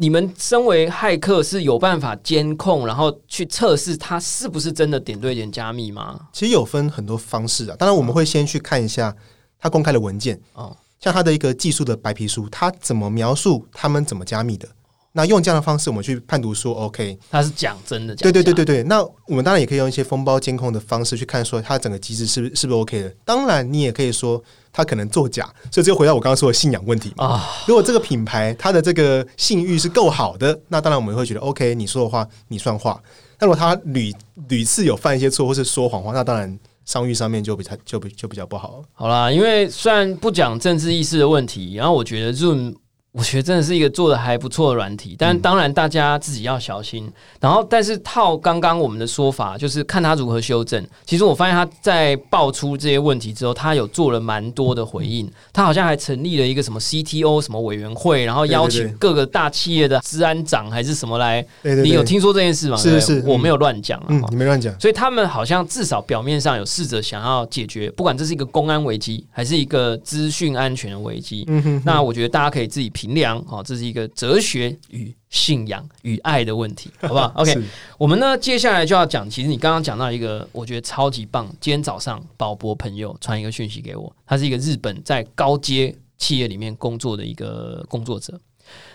C: 你们身为骇客是有办法监控，然后去测试它是不是真的点对点加密吗？
B: 其实有分很多方式啊。当然，我们会先去看一下它公开的文件哦，像它的一个技术的白皮书，它怎么描述他们怎么加密的。那用这样的方式，我们去判读说，OK，
C: 他是讲真的，
B: 对对对对对。那我们当然也可以用一些封包监控的方式去看，说它整个机制是不是是不是 OK 的。当然，你也可以说它可能作假，所以这就回到我刚刚说的信仰问题啊。如果这个品牌它的这个信誉是够好的，那当然我们会觉得 OK，你说的话你算话。那如果他屡屡次有犯一些错或是说谎话，那当然商誉上面就比较就比就比较不好。
C: 好啦，因为虽然不讲政治意识的问题，然后我觉得 Zoom。我觉得真的是一个做的还不错的软体，但当然大家自己要小心。然后，但是套刚刚我们的说法，就是看他如何修正。其实我发现他在爆出这些问题之后，他有做了蛮多的回应。他好像还成立了一个什么 CTO 什么委员会，然后邀请各个大企业的治安长还是什么来。你有听说这件事吗？
B: 是是，
C: 我没有乱讲啊，
B: 你没乱讲。
C: 所以他们好像至少表面上有试着想要解决，不管这是一个公安危机还是一个资讯安全的危机。嗯哼，那我觉得大家可以自己。平量哦，这是一个哲学与信仰与爱的问题，好不好？OK，我们呢接下来就要讲，其实你刚刚讲到一个，我觉得超级棒。今天早上宝博朋友传一个讯息给我，他是一个日本在高阶企业里面工作的一个工作者，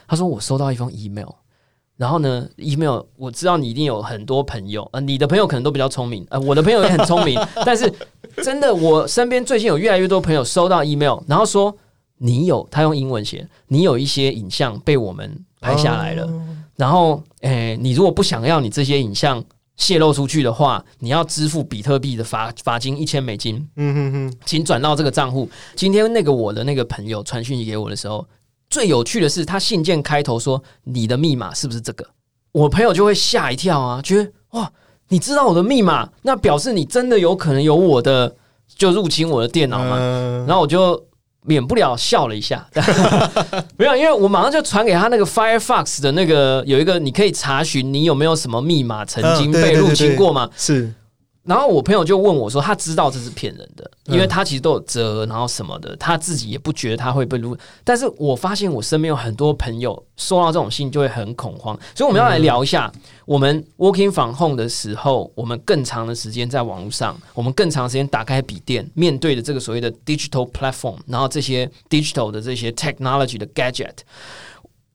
C: 他说我收到一封 email，然后呢，email 我知道你一定有很多朋友，呃，你的朋友可能都比较聪明，呃，我的朋友也很聪明，但是真的，我身边最近有越来越多朋友收到 email，然后说。你有他用英文写，你有一些影像被我们拍下来了。然后，诶，你如果不想要你这些影像泄露出去的话，你要支付比特币的罚罚金一千美金。嗯哼哼，请转到这个账户。今天那个我的那个朋友传讯息给我的时候，最有趣的是他信件开头说你的密码是不是这个？我朋友就会吓一跳啊，觉得哇，你知道我的密码，那表示你真的有可能有我的就入侵我的电脑嘛？然后我就。免不了笑了一下，没有，因为我马上就传给他那个 Firefox 的那个有一个，你可以查询你有没有什么密码曾经被入侵过吗？
B: 是。
C: 然后我朋友就问我说：“他知道这是骗人的，因为他其实都有折，然后什么的，他自己也不觉得他会被录。但是我发现我身边有很多朋友收到这种信就会很恐慌，所以我们要来聊一下，我们 working from home 的时候，我们更长的时间在网络上，我们更长时间打开笔电，面对的这个所谓的 digital platform，然后这些 digital 的这些 technology 的 gadget，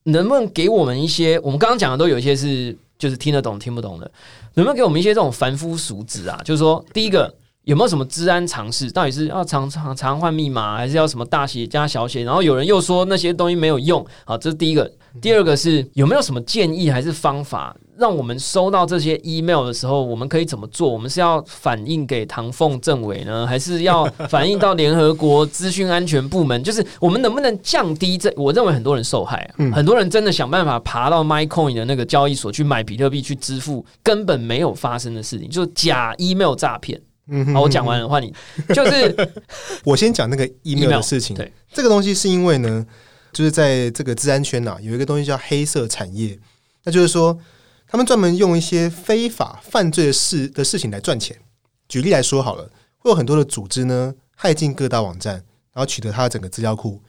C: 能不能给我们一些？我们刚刚讲的都有一些是。就是听得懂听不懂的，能不能给我们一些这种凡夫俗子啊？就是说，第一个有没有什么治安常识？到底是要常常常换密码，还是要什么大写加小写？然后有人又说那些东西没有用，好，这是第一个。第二个是有没有什么建议还是方法？让我们收到这些 email 的时候，我们可以怎么做？我们是要反映给唐凤政委呢，还是要反映到联合国 资讯安全部门？就是我们能不能降低这？我认为很多人受害啊，很多人真的想办法爬到 MyCoin 的那个交易所去买比特币去支付，根本没有发生的事情，就是假 email 诈骗。嗯，好，我讲完了，换你。就是
B: 我先讲那个 email 的事情。
C: 对，
B: 这个东西是因为呢，就是在这个治安圈呐，有一个东西叫黑色产业，那就是说。他们专门用一些非法犯罪的事的事情来赚钱。举例来说好了，会有很多的组织呢，害进各大网站，然后取得他的整个资料库，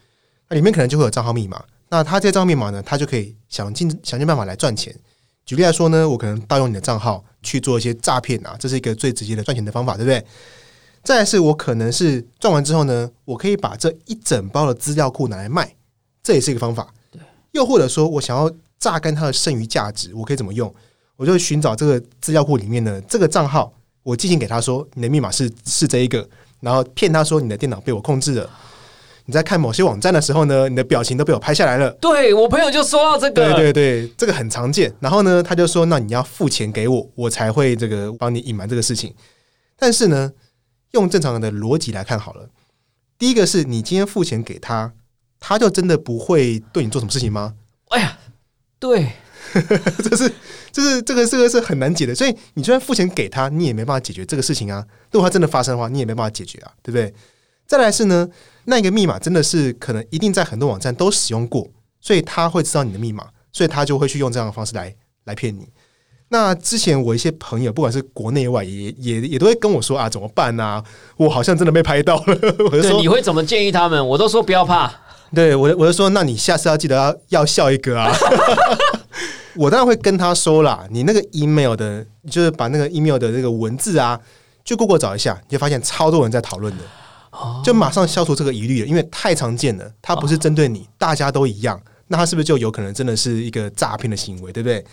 B: 那里面可能就会有账号密码。那他这些账号密码呢，他就可以想尽想尽办法来赚钱。举例来说呢，我可能盗用你的账号去做一些诈骗啊，这是一个最直接的赚钱的方法，对不对？再来是我可能是赚完之后呢，我可以把这一整包的资料库拿来卖，这也是一个方法。对，又或者说我想要。榨干它的剩余价值，我可以怎么用？我就寻找这个资料库里面的这个账号，我寄信给他说你的密码是是这一个，然后骗他说你的电脑被我控制了。你在看某些网站的时候呢，你的表情都被我拍下来了。
C: 对我朋友就说到这个，
B: 对对对，这个很常见。然后呢，他就说那你要付钱给我，我才会这个帮你隐瞒这个事情。但是呢，用正常人的逻辑来看好了，第一个是你今天付钱给他，他就真的不会对你做什么事情吗？哎呀！
C: 对，
B: 这是，这是这个这个是很难解的，所以你就算付钱给他，你也没办法解决这个事情啊。如果他真的发生的话，你也没办法解决啊，对不对？再来是呢，那个密码真的是可能一定在很多网站都使用过，所以他会知道你的密码，所以他就会去用这样的方式来来骗你。那之前我一些朋友，不管是国内外，也也也都会跟我说啊，怎么办呢？我好像真的被拍到了。我就说
C: 你会怎么建议他们？我都说不要怕。
B: 对我，我就说，那你下次要记得要要笑一个啊！我当然会跟他说啦，你那个 email 的，就是把那个 email 的那个文字啊，就过过找一下，你就发现超多人在讨论的，就马上消除这个疑虑了，因为太常见了，它不是针对你，大家都一样，那它是不是就有可能真的是一个诈骗的行为，对不对？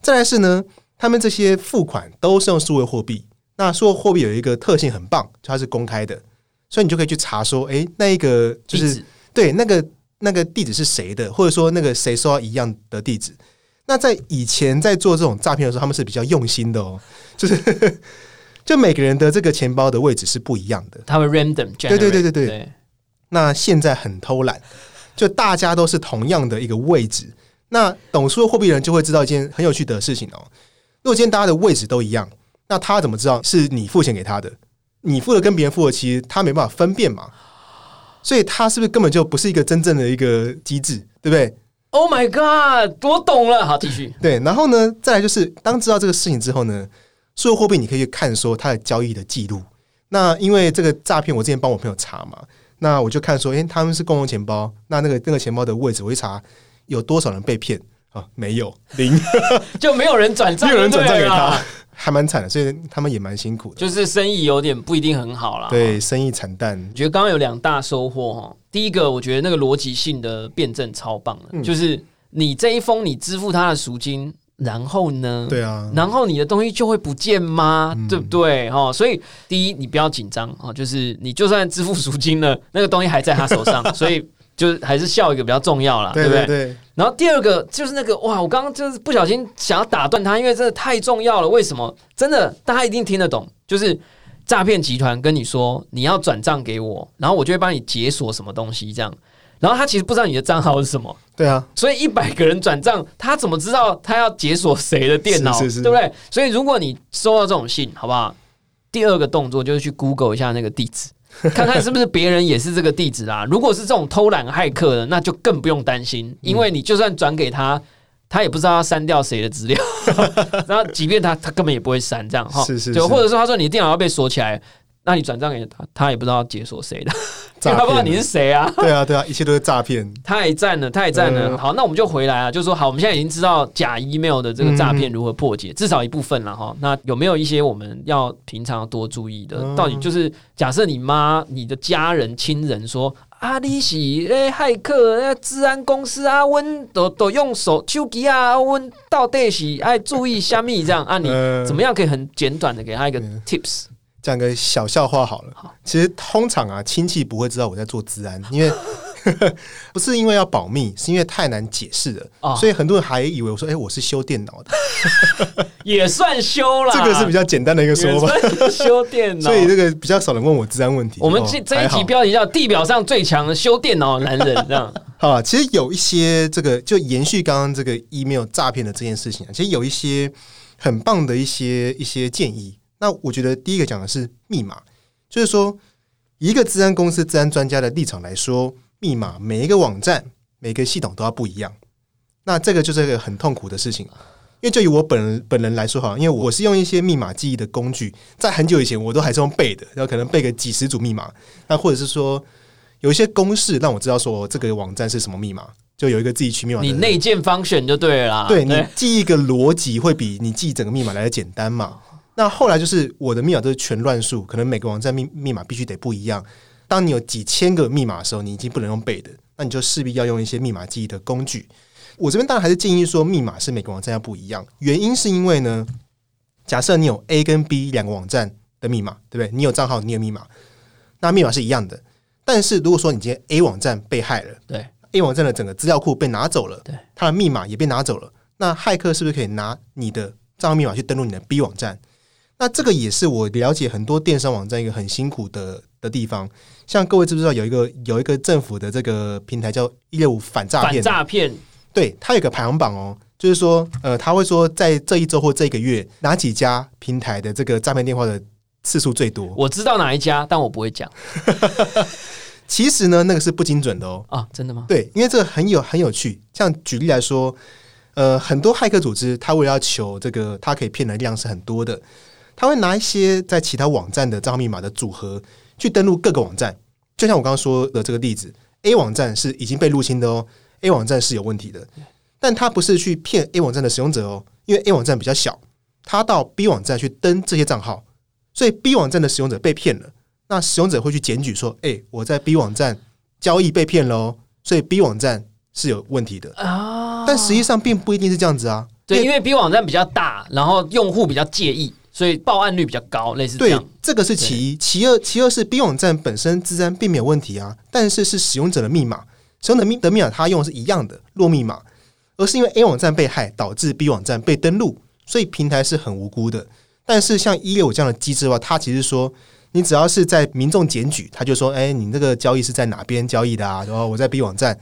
B: 再来是呢，他们这些付款都是用数位货币，那数位货币有一个特性很棒，就它是公开的，所以你就可以去查说，诶，那一个就是对那个那个地址是谁的，或者说那个谁收到一样的地址。那在以前在做这种诈骗的时候，他们是比较用心的哦，就是就每个人的这个钱包的位置是不一样的。
C: 他们 random
B: 对对对对对
C: 对，
B: 那现在很偷懒，就大家都是同样的一个位置。那懂数字货币人就会知道一件很有趣的事情哦。如果今天大家的位置都一样，那他怎么知道是你付钱给他的？你付的跟别人付的，其实他没办法分辨嘛。所以他是不是根本就不是一个真正的一个机制，对不对
C: ？Oh my god，我懂了。好，继续。
B: 对，然后呢，再来就是当知道这个事情之后呢，数字货币你可以去看说它的交易的记录。那因为这个诈骗，我之前帮我朋友查嘛，那我就看说，诶，他们是共用钱包，那那个那个钱包的位置，我一查有多少人被骗啊？没有，零，
C: 就没有人转账，
B: 没有人转账给他，还蛮惨的，所以他们也蛮辛苦的，
C: 就是生意有点不一定很好啦。
B: 对，生意惨淡
C: 我。觉得刚刚有两大收获哈。第一个，我觉得那个逻辑性的辩证超棒的，
B: 嗯
C: 就是你这一封你支付他的赎金，然后呢？
B: 对啊，
C: 然后你的东西就会不见吗？
B: 嗯
C: 对不对？哈，所以第一，你不要紧张哦，就是你就算支付赎金了，那个东西还在他手上，所以就是还是笑一个比较重要啦，不
B: 对对对，
C: 然后第二个就是那个哇，我刚刚就是不小心想要打断他，因为真的太重要了。为什么？真的大家一定听得懂，就是诈骗集团跟你说你要转账给我，然后我就会帮你解锁什么东西这样。然后他其实不知道你的账号是什么，
B: 对啊，
C: 所以一百个人转账，他怎么知道他要解锁谁的电脑？
B: 是是是
C: 对不对？所以如果你收到这种信，好不好？第二个动作就是去 Google 一下那个地址，看看是不是别人也是这个地址啊。如果是这种偷懒骇客的，那就更不用担心，因为你就算转给他，他也不知道要删掉谁的资料，然后即便他他根本也不会删，这样哈。
B: 是是
C: 就或者说他说你的电脑要被锁起来，那你转账给他，他也不知道解锁谁的，他不知道你是谁啊。
B: 对啊对啊，一切都是诈骗。
C: 太赞了，太赞了！
B: 嗯
C: 好，那我们就回来啊，就是说，好，我们现在已经知道假 email 的这个诈骗如何破解，至少一部分了哈。那有没有一些我们要平常多注意的？
B: 嗯
C: 到底就是假设你妈、你的家人、亲人说啊，你是诶骇客、那治安公司啊，温都都用手手机啊，温到底是爱注意虾米这样啊？你
B: 嗯
C: 怎么样可以很简短的给他一个
B: 嗯
C: tips？
B: 讲个小笑话好了。
C: 好
B: 其实通常啊，亲戚不会知道我在做治安，因为 不是因为要保密，是因为太难解释了，
C: 哦
B: 所以很多人还以为我说：“哎、我是修电脑的。
C: 也算修”了，
B: 这个是比较简单的一个说法，
C: 也算修电脑，
B: 所以这个比较少人问我治安问题。
C: 我们
B: 哦
C: 这这一集标题叫“地表上最强的修电脑的男人”，这样
B: 好啊，其实有一些这个就延续刚刚这个 email 诈骗的这件事情啊，其实有一些很棒的一些一些建议。那我觉得第一个讲的是密码，就是说一个治安公司、治安专家的立场来说，密码每一个网站、每个系统都要不一样。那这个就是一个很痛苦的事情，因为就以我本人本人来说哈，因为我是用一些密码记忆的工具，在很久以前我都还是用背的，然后可能背个几十组密码，那或者是说有一些公式让我知道说这个网站是什么密码，就有一个自己取密码
C: 你内建方选就对了啦。
B: 对你记一个逻辑会比你记整个密码来的简单嘛。那后来就是我的密码都是全乱数，可能每个网站密密码必须得不一样。当你有几千个密码的时候，你已经不能用背的，那你就势必要用一些密码记忆的工具。我这边当然还是建议说，密码是每个网站要不一样。原因是因为呢，假设你有 A 跟 B 两个网站的密码，对不对？你有账号，你有密码，那密码是一样的。但是如果说你今天 A 网站被害了，
C: 对
B: A 网站的整个资料库被拿走了，
C: 对，
B: 它的密码也被拿走了，那骇客是不是可以拿你的账号密码去登录你的 B 网站？那这个也是我了解很多电商网站一个很辛苦的的地方。像各位知不知道有一个有一个政府的这个平台叫一六五反诈
C: 反
B: 骗？
C: 诈骗
B: 对，它有个排行榜哦，就是说，呃，他会说在这一周或这个月哪几家平台的这个诈骗电话的次数最多。
C: 我知道哪一家，但我不会讲
B: 其实呢，那个是不精准的哦。
C: 啊，真的吗？
B: 对，因为这个很有很有趣。像举例来说，呃，很多骇客组织，他为了要求这个，他可以骗的量是很多的，他会拿一些在其他网站的账号密码的组合去登录各个网站。就像我刚刚说的这个例子，A 网站是已经被入侵的哦，A 网站是有问题的，但他不是去骗 A 网站的使用者哦，因为 A 网站比较小，他到 B 网站去登这些账号，所以 B 网站的使用者被骗了。那使用者会去检举说：“哎、我在 B 网站交易被骗了哦，所以 B 网站是有问题的，
C: 啊
B: 但实际上并不一定是这样子啊。
C: 对，因为 B 网站比较大，然后用户比较介意，所以报案率比较高，类似这
B: 对
C: 样。，
B: 这个是其一，其二，其二是 B 网站本身自身并没有问题啊，但是是使用者的密码，使用者的密的密码他用的是一样的弱密码，而是因为 A 网站被害导致 B 网站被登录，所以平台是很无辜的。但是像一六五这样的机制的话，它其实说你只要是在民众检举，他就说，哎，你这个交易是在哪边交易的啊？然后我在 B 网站，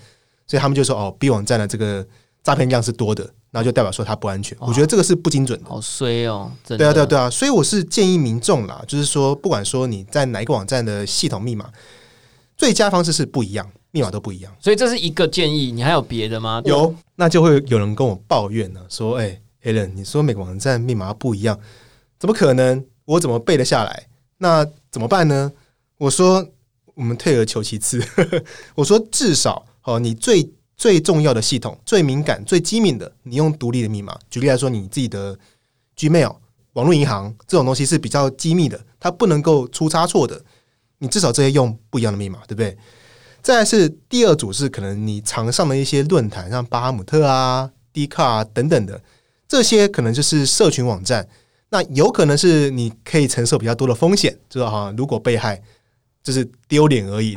B: 所以他们就说，哦，B 网站的这个诈骗量是多的，然后就代表说它不安全。我觉得这个是不精准的。
C: 好衰哦。
B: 对啊，对啊，对啊，所以我是建议民众啦，就是说，不管说你在哪一个网站的系统密码，最佳方式是不一样，密码都不一样。
C: 所以这是一个建议，你还有别的吗？
B: 有，那就会有人跟我抱怨呢，说：“哎、a l a n 你说每个网站密码不一样，怎么可能？我怎么背得下来？那怎么办呢？”我说：“我们退而求其次，我说至少哦，你最最重要的系统、最敏感、最机敏的，你用独立的密码。举例来说，你自己的 Gmail、网络银行这种东西是比较机密的，它不能够出差错的。你至少这些用不一样的密码，对不对？再是第二组是可能你常上的一些论坛，像巴哈姆特啊、d 卡啊等等的，这些可能就是社群网站。那有可能是你可以承受比较多的风险，就是哈，如果被害，就是丢脸而已，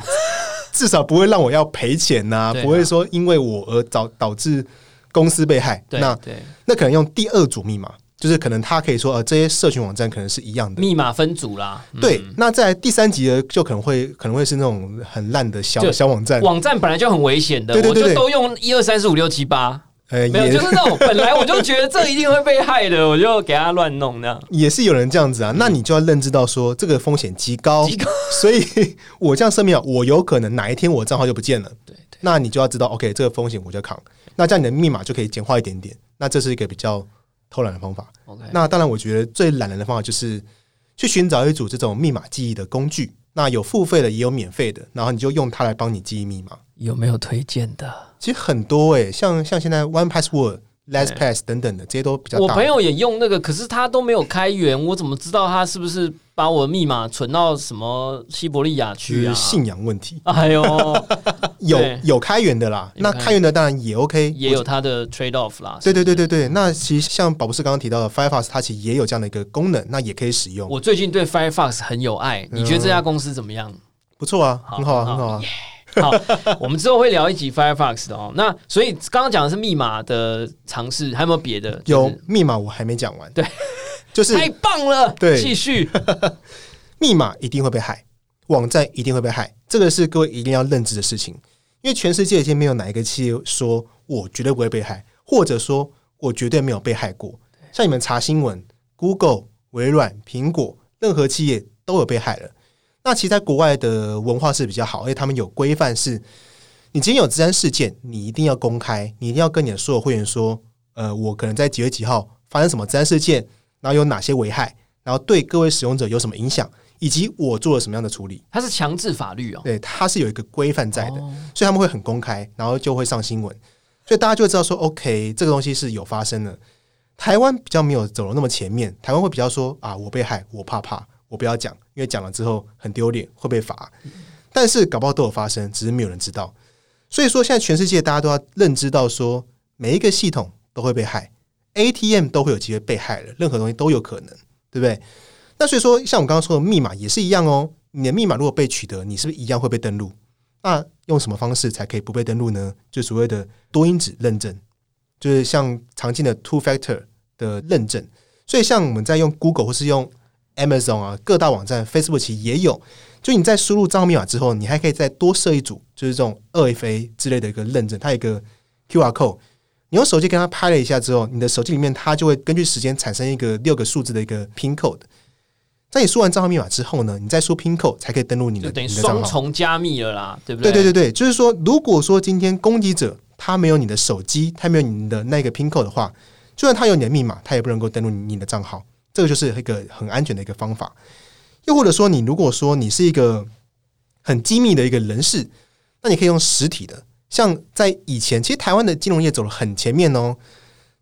B: 至少不会让我要赔钱呐、不会说因为我而导导致公司被害。那，那可能用第二组密码，就是可能他可以说呃，这些社群网站可能是一样的。
C: 密码分组啦。嗯
B: 对，那在第三集的就可能会可能会是那种很烂的小小网站，
C: 网站本来就很危险的，
B: 对对对对
C: 我就都用一二三四五六七八，
B: 呃，
C: 没有，就是那种 本来我就觉得这一定会被害的，我就给他乱弄那样。
B: 也是有人这样子啊，那你就要认知到说这个风险极高，
C: 极高
B: 所以 我这样声明啊，我有可能哪一天我账号就不见了，
C: 对对，
B: 那你就要知道，OK，这个风险我就扛，那这样你的密码就可以简化一点点，那这是一个比较偷懒的方法。
C: OK，
B: 那当然，我觉得最懒人的方法就是去寻找一组这种密码记忆的工具，那有付费的也有免费的，然后你就用它来帮你记忆密码。
C: 有没有推荐的？
B: 其实很多诶、像像现在 One Password、LastPass 等等的这些都比较大。
C: 我朋友也用那个，可是他都没有开源，我怎么知道他是不是把我的密码存到什么西伯利亚去啊？
B: 是信仰问题，
C: 哎呦，
B: 有有开源的啦，那开源的当然也 OK，
C: 也有它的 trade off 啦。
B: 对对对对对，那其实像宝博士刚刚提到的 Firefox，它其实也有这样的一个功能，那也可以使用，
C: 我最近对 Firefox 很有爱，你觉得这家公司怎么样？
B: 不错啊，
C: 好
B: 很好啊，
C: 很好
B: 很好啊。
C: 好，我们之后会聊一集 Firefox 的哦。那所以刚刚讲的是密码的尝试，还有没有别的？就
B: 有密码我还没讲完，
C: 对，
B: 就是
C: 太棒了，
B: 对
C: 继续。
B: 密码一定会被害，网站一定会被害，这个是各位一定要认知的事情。因为全世界已经没有哪一个企业说我绝对不会被害，或者说我绝对没有被害过。像你们查新闻，Google、微软、苹果，任何企业都有被害了。那其实，在国外的文化是比较好，因为他们有规范，是你今天有治安事件，你一定要公开，你一定要跟你的所有会员说，呃，我可能在几月几号发生什么治安事件，然后有哪些危害，然后对各位使用者有什么影响，以及我做了什么样的处理。
C: 它是强制法律哦。
B: 对，它是有一个规范在的，
C: 哦
B: 所以他们会很公开，然后就会上新闻，所以大家就会知道说，OK，这个东西是有发生的。台湾比较没有走的那么前面，台湾会比较说啊，我被害，我怕怕，我不要讲，因为讲了之后很丢脸，会被罚。但是搞不好都有发生，只是没有人知道。所以说，现在全世界大家都要认知到说，每一个系统都会被害，ATM 都会有机会被害了，任何东西都有可能，对不对？那所以说，像我刚刚说的密码也是一样哦。你的密码如果被取得，你是不是一样会被登录？那用什么方式才可以不被登录呢？就所谓的多因子认证，就是像常见的 two factor 的认证。所以像我们在用 Google 或是用 Amazon 啊，各大网站 Facebook 其实也有。就你在输入账号密码之后，你还可以再多设一组，就是这种二 FA 之类的一个认证，它有一个 QR code。你用手机跟它拍了一下之后，你的手机里面它就会根据时间产生一个六个数字的一个 PIN code。在你输完账号密码之后呢，你再输 PIN code 才可以登录你的
C: 就等于双。重加密了啦，对不
B: 对
C: 对
B: 对对对，就是说，如果说今天攻击者他没有你的手机，他没有你的那个 PIN code 的话，就算他有你的密码，他也不能够登录你的账号。这个就是一个很安全的一个方法。又或者说，你如果说你是一个很机密的一个人士，那你可以用实体的。像在以前，其实台湾的金融业走了很前面哦。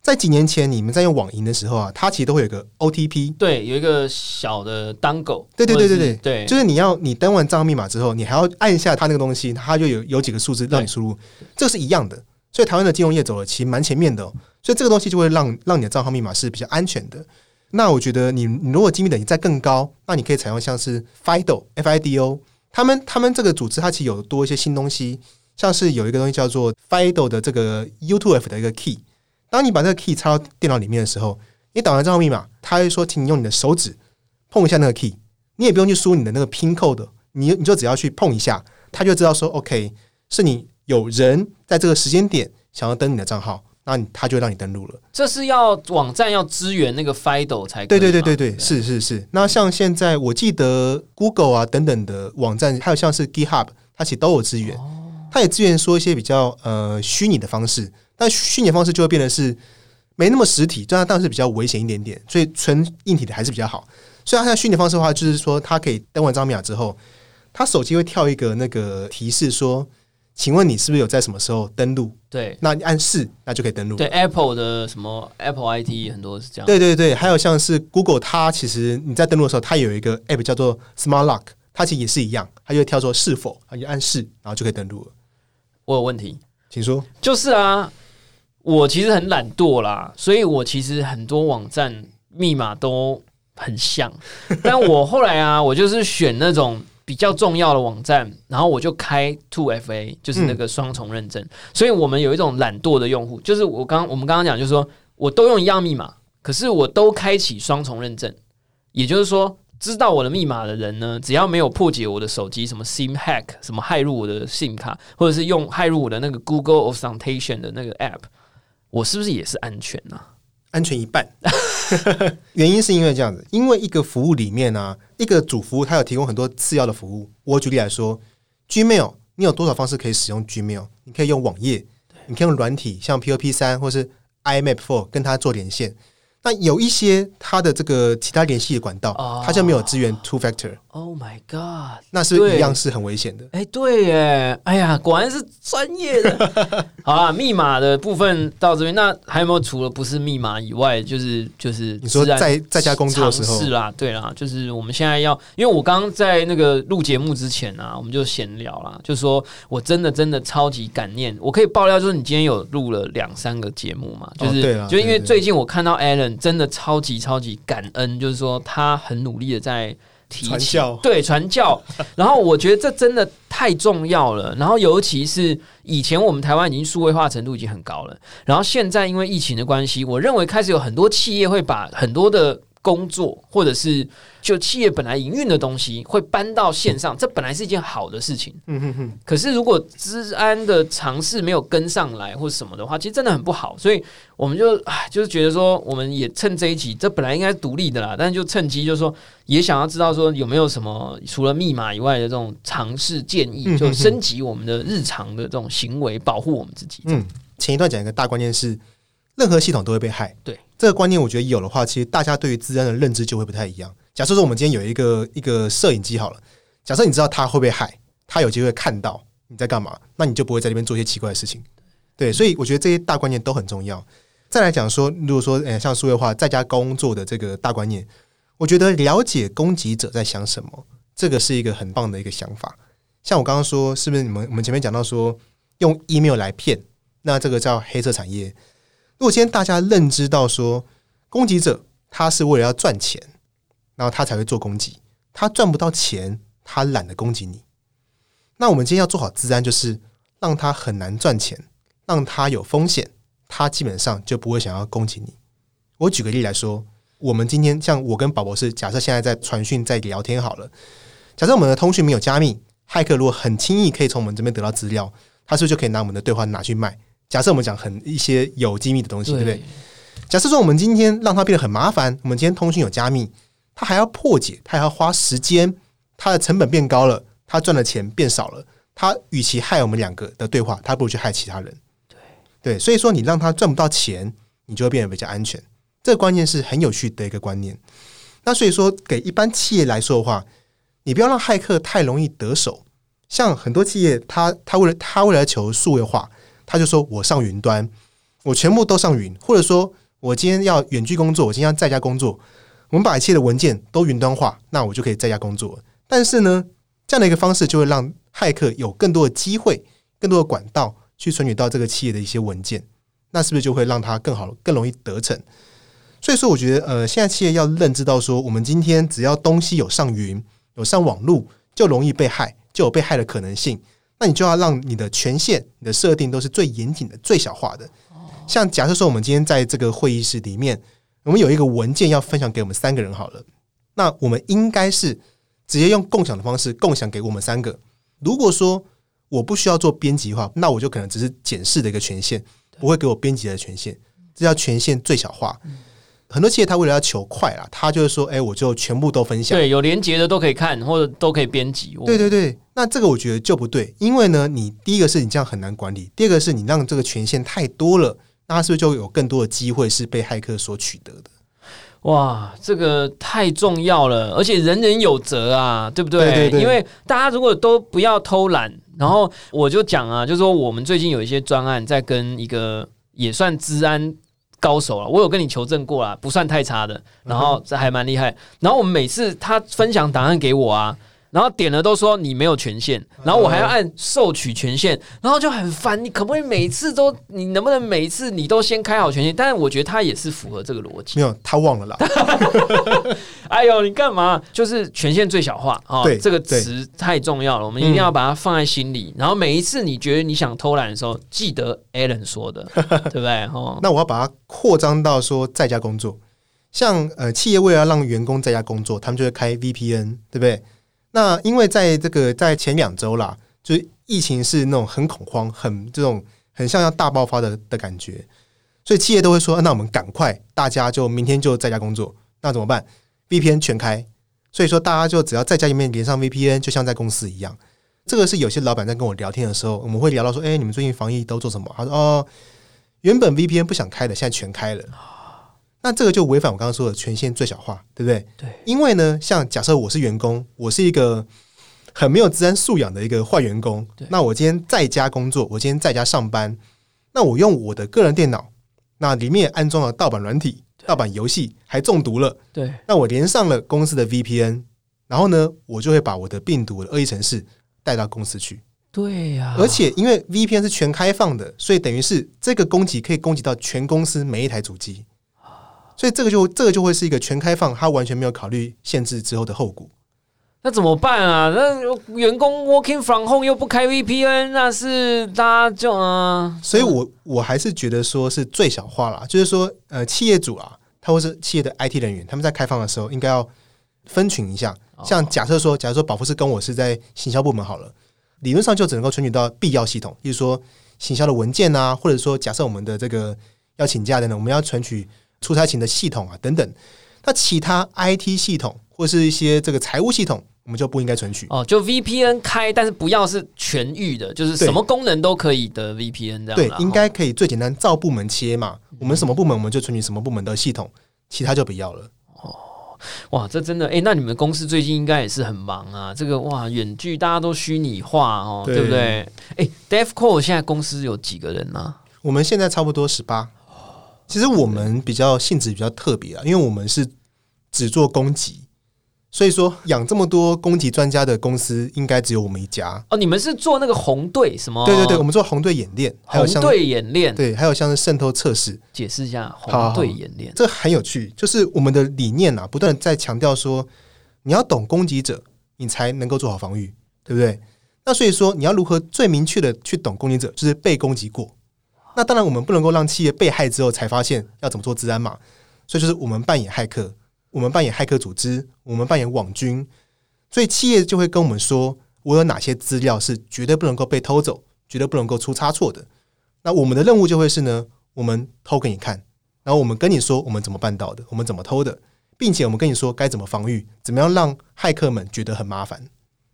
B: 在几年前，你们在用网银的时候啊，它其实都会有个 OTP，
C: 对，有一个小的单狗，
B: 对对对对对
C: 对，
B: 就是你要你登完账号密码之后，你还要按一下它那个东西，它就有有几个数字让你输入，这个是一样的。所以台湾的金融业走了其实蛮前面的、哦，所以这个东西就会让让你的账号密码是比较安全的。那我觉得你你如果机密等级再更高，那你可以采用像是 FIDO FIDO，他们他们这个组织它其实有多一些新东西，像是有一个东西叫做 FIDO 的这个 U2F 的一个 key，当你把这个 key 插到电脑里面的时候，你打完账号密码，它会说请你用你的手指碰一下那个 key，你也不用去输你的那个 pin code，你你就只要去碰一下，它就知道说 OK 是你有人在这个时间点想要登你的账号，那你它就会让你登录了。
C: 这是要网站要支援那个 FIDO 才可以
B: 对对对对对，是是是。那像现在我记得 Google 啊等等的网站，还有像是 GitHub，它其实都有资源，它也支援说一些比较呃虚拟的方式，但虚拟的方式就会变得是没那么实体，这样当然是比较危险一点点，所以纯硬体的还是比较好。所以它现在虚拟方式的话，就是说它可以登完张米亚之后，它手机会跳一个那个提示说，请问你是不是有在什么时候登录？
C: 对
B: 那你按是，那就可以登录。
C: 对 Apple 的什么 Apple ID 很多是这样。
B: 对对对，还有像是 Google，它其实你在登录的时候，它有一个 app 叫做 Smart Lock，它其实也是一样，它就会跳出是否，啊，你就按是，然后就可以登录了。
C: 我有问题，
B: 请说。
C: 就是啊，我其实很懒惰啦，所以我其实很多网站密码都很像，但我后来啊，我就是选那种。比较重要的网站，然后我就开 Two FA，就是那个双重认证。所以我们有一种懒惰的用户，就是我刚我们刚刚讲，就是说我都用一样密码，可是我都开启双重认证，也就是说，知道我的密码的人呢，只要没有破解我的手机什么 SIM hack，什么害入我的 SIM 卡，或者是用害入我的那个 Google Authentication 的那个 App，我是不是也是安全呢、
B: 安全一半，原因是因为这样子，因为一个服务里面呢、一个主服务它有提供很多次要的服务。我举例来说，Gmail，你有多少方式可以使用 Gmail？你可以用网页，你可以用软体，像 POP 三或是 IMAP Four 跟它做连线。那有一些它的这个其他联系的管道
C: 哦，
B: 它就没有支援 Two
C: Factor，Oh my god！
B: 那是一样是很危险的。
C: 哎，对耶，哎呀，果然是专业的。好啦，密码的部分到这边，那还有没有除了不是密码以外，就是就是
B: 你说在在家工作的时候
C: 是啦，对啦，就是我们现在要，因为我刚刚在那个录节目之前啊，我们就闲聊啦，就说我真的真的超级感念，我可以爆料，就是你今天有录了两三个节目嘛，就是、
B: 哦对啊
C: 就因为最近我看到 Alan 真的超级超级感恩，就是说他很努力的在。提
B: 传教
C: 对传教，然后我觉得这真的太重要了。然后尤其是以前我们台湾已经数位化程度已经很高了，然后现在因为疫情的关系，我认为开始有很多企业会把很多的工作或者是就企业本来营运的东西会搬到线上，这本来是一件好的事情。
B: 嗯哼哼，
C: 可是如果治安的尝试没有跟上来或者什么的话，其实真的很不好。所以我们就唉，就是觉得说，我们也趁这一集，这本来应该是独立的啦，但是就趁机就是说，也想要知道说有没有什么除了密码以外的这种尝试建议，
B: 嗯
C: 就升级我们的日常的这种行为，保护我们自己。
B: 嗯，前一段讲一个大关键是，任何系统都会被害。
C: 对
B: 这个观念，我觉得有的话，其实大家对于治安的认知就会不太一样。假设说我们今天有一个一个摄影机好了，假设你知道它会被害，它有机会看到你在干嘛，那你就不会在那边做一些奇怪的事情。对，所以我觉得这些大观念都很重要。再来讲说，如果说呃像数位化在家工作的这个大观念，我觉得了解攻击者在想什么，这个是一个很棒的一个想法。像我刚刚说，是不是你们我们前面讲到说用 email 来骗，那这个叫黑色产业。如果今天大家认知到说，攻击者他是为了要赚钱，然后他才会做攻击，他赚不到钱，他懒得攻击你。那我们今天要做好治安，就是让他很难赚钱，让他有风险，他基本上就不会想要攻击你。我举个例来说，我们今天像我跟宝宝是假设现在在传讯在聊天好了，假设我们的通讯没有加密，骇客如果很轻易可以从我们这边得到资料，他是不是就可以拿我们的对话拿去卖？假设我们讲很一些有机密的东西，对不对？假设说我们今天让它变得很麻烦，我们今天通讯有加密，它还要破解，它还要花时间，它的成本变高了，它赚的钱变少了，它与其害我们两个的对话，它不如去害其他人。对对，所以说你让他赚不到钱，你就会变得比较安全。这个观念是很有趣的一个观念。那所以说，给一般企业来说的话，你不要让骇客太容易得手。像很多企业，他他为了他为了求数位化，他就说我上云端，我全部都上云，或者说我今天要远距工作，我今天要在家工作，我们把一切的文件都云端化，那我就可以在家工作。但是呢，这样的一个方式就会让骇客有更多的机会、更多的管道去存取到这个企业的一些文件，那是不是就会让它更好、更容易得逞？所以说，我觉得呃，现在企业要认知到说，我们今天只要东西有上云、有上网络，就容易被害，就有被害的可能性。那你就要让你的权限、你的设定都是最严谨的、最小化的。像假设说，我们今天在这个会议室里面，我们有一个文件要分享给我们三个人好了，那我们应该是直接用共享的方式共享给我们三个。如果说我不需要做编辑的话，那我就可能只是检视的一个权限，不会给我编辑的权限，这叫权限最小化。很多企业他为了要求快啦，他就是说，哎，我就全部都分享，
C: 对，有连接的都可以看，或者都可以编辑。
B: 对对对，那这个我觉得就不对，因为呢，你第一个是你这样很难管理，第二个是你让这个权限太多了，那他是不是就有更多的机会是被骇客所取得的？
C: 哇，这个太重要了，而且人人有责啊，对不对？
B: 对对对
C: 因为大家如果都不要偷懒，然后我就讲啊，就是说我们最近有一些专案在跟一个也算治安高手了，我有跟你求证过啦，不算太差的，然后这还蛮厉害。然后我们每次他分享档案给我啊。然后点了都说你没有权限，然后我还要按授取权限，然后就很烦。你可不可以每次都，你能不能每一次你都先开好权限？但是我觉得他也是符合这个逻辑。
B: 没有，他忘了啦。
C: 哎呦，你干嘛？就是权限最小化啊、
B: 对
C: 这个词太重要了，我们一定要把它放在心里。然后每一次你觉得你想偷懒的时候，记得 Alan 说的，对不对？哦，
B: 那我要把它扩张到说在家工作，像呃企业为了让员工在家工作，他们就会开 VPN，对不对？那因为在这个在前两周啦，就是疫情是那种很恐慌、很这种很像要大爆发的的感觉，所以企业都会说，那我们赶快大家就明天就在家工作，那怎么办？VPN 全开，所以说大家就只要在家里面连上 VPN，就像在公司一样。这个是有些老板在跟我聊天的时候，我们会聊到说，哎、你们最近防疫都做什么？他说，哦，原本 VPN 不想开的，现在全开了。那这个就违反我刚刚说的权限最小化，对不对？
C: 对。
B: 因为呢，像假设我是员工，我是一个很没有治安素养的一个坏员工，那我今天在家工作，我今天在家上班，那我用我的个人电脑，那里面安装了盗版软体、盗版游戏，还中毒了。
C: 对，
B: 那我连上了公司的 VPN，然后呢，我就会把我的病毒的恶意程式带到公司去。
C: 对呀、
B: 而且因为 VPN 是全开放的，所以等于是这个攻击可以攻击到全公司每一台主机。所以这个就这个就会是一个全开放，它完全没有考虑限制之后的后果。
C: 那怎么办啊？那员工 working from home 又不开 VPN，那是大家就啊，
B: 所以我我还是觉得说是最小化啦，就是说呃，企业主啊，他或是企业的 IT 人员，他们在开放的时候应该要分群一下。像假设说，假如说保富士跟我是在行销部门好了，理论上就只能够存取到必要系统，例如说行销的文件啊，或者说假设我们的这个要请假等等，我们要存取出差型的系统啊等等。那其他 IT 系统或是一些这个财务系统，我们就不应该存取。
C: 哦，就 VPN 开，但是不要是全域的，就是什么功能都可以的 VPN 这样啦。
B: 对，应该
C: 哦
B: 可以最简单照部门切嘛。我们什么部门我们就存取什么部门的系统，其他就不要了。
C: 哦哇，这真的哎、那你们公司最近应该也是很忙啊。这个哇，远距大家都虚拟化哦，对
B: 对
C: 不对？哎、d e f c o 现在公司有几个人呢、
B: 我们现在差不多十八。其实我们比较性质比较特别啊，因为我们是只做攻击，所以说养这么多攻击专家的公司，应该只有我们一家。
C: 哦，你们是做那个红队什么？
B: 对对对，我们做红队演练，还有像
C: 红队演练，
B: 对，还有像是渗透测试，
C: 解释一下红队演练。
B: 这很有趣。就是我们的理念啊，不断地在强调说，你要懂攻击者，你才能够做好防御，对不对？那所以说，你要如何最明确的去懂攻击者，就是被攻击过。那当然，我们不能够让企业被害之后才发现要怎么做治安嘛。所以就是我们扮演骇客，我们扮演骇客组织，我们扮演网军。所以企业就会跟我们说，我有哪些资料是绝对不能够被偷走，绝对不能够出差错的。那我们的任务就会是呢，我们偷给你看，然后我们跟你说我们怎么办到的，我们怎么偷的，并且我们跟你说该怎么防御，怎么样让骇客们觉得很麻烦，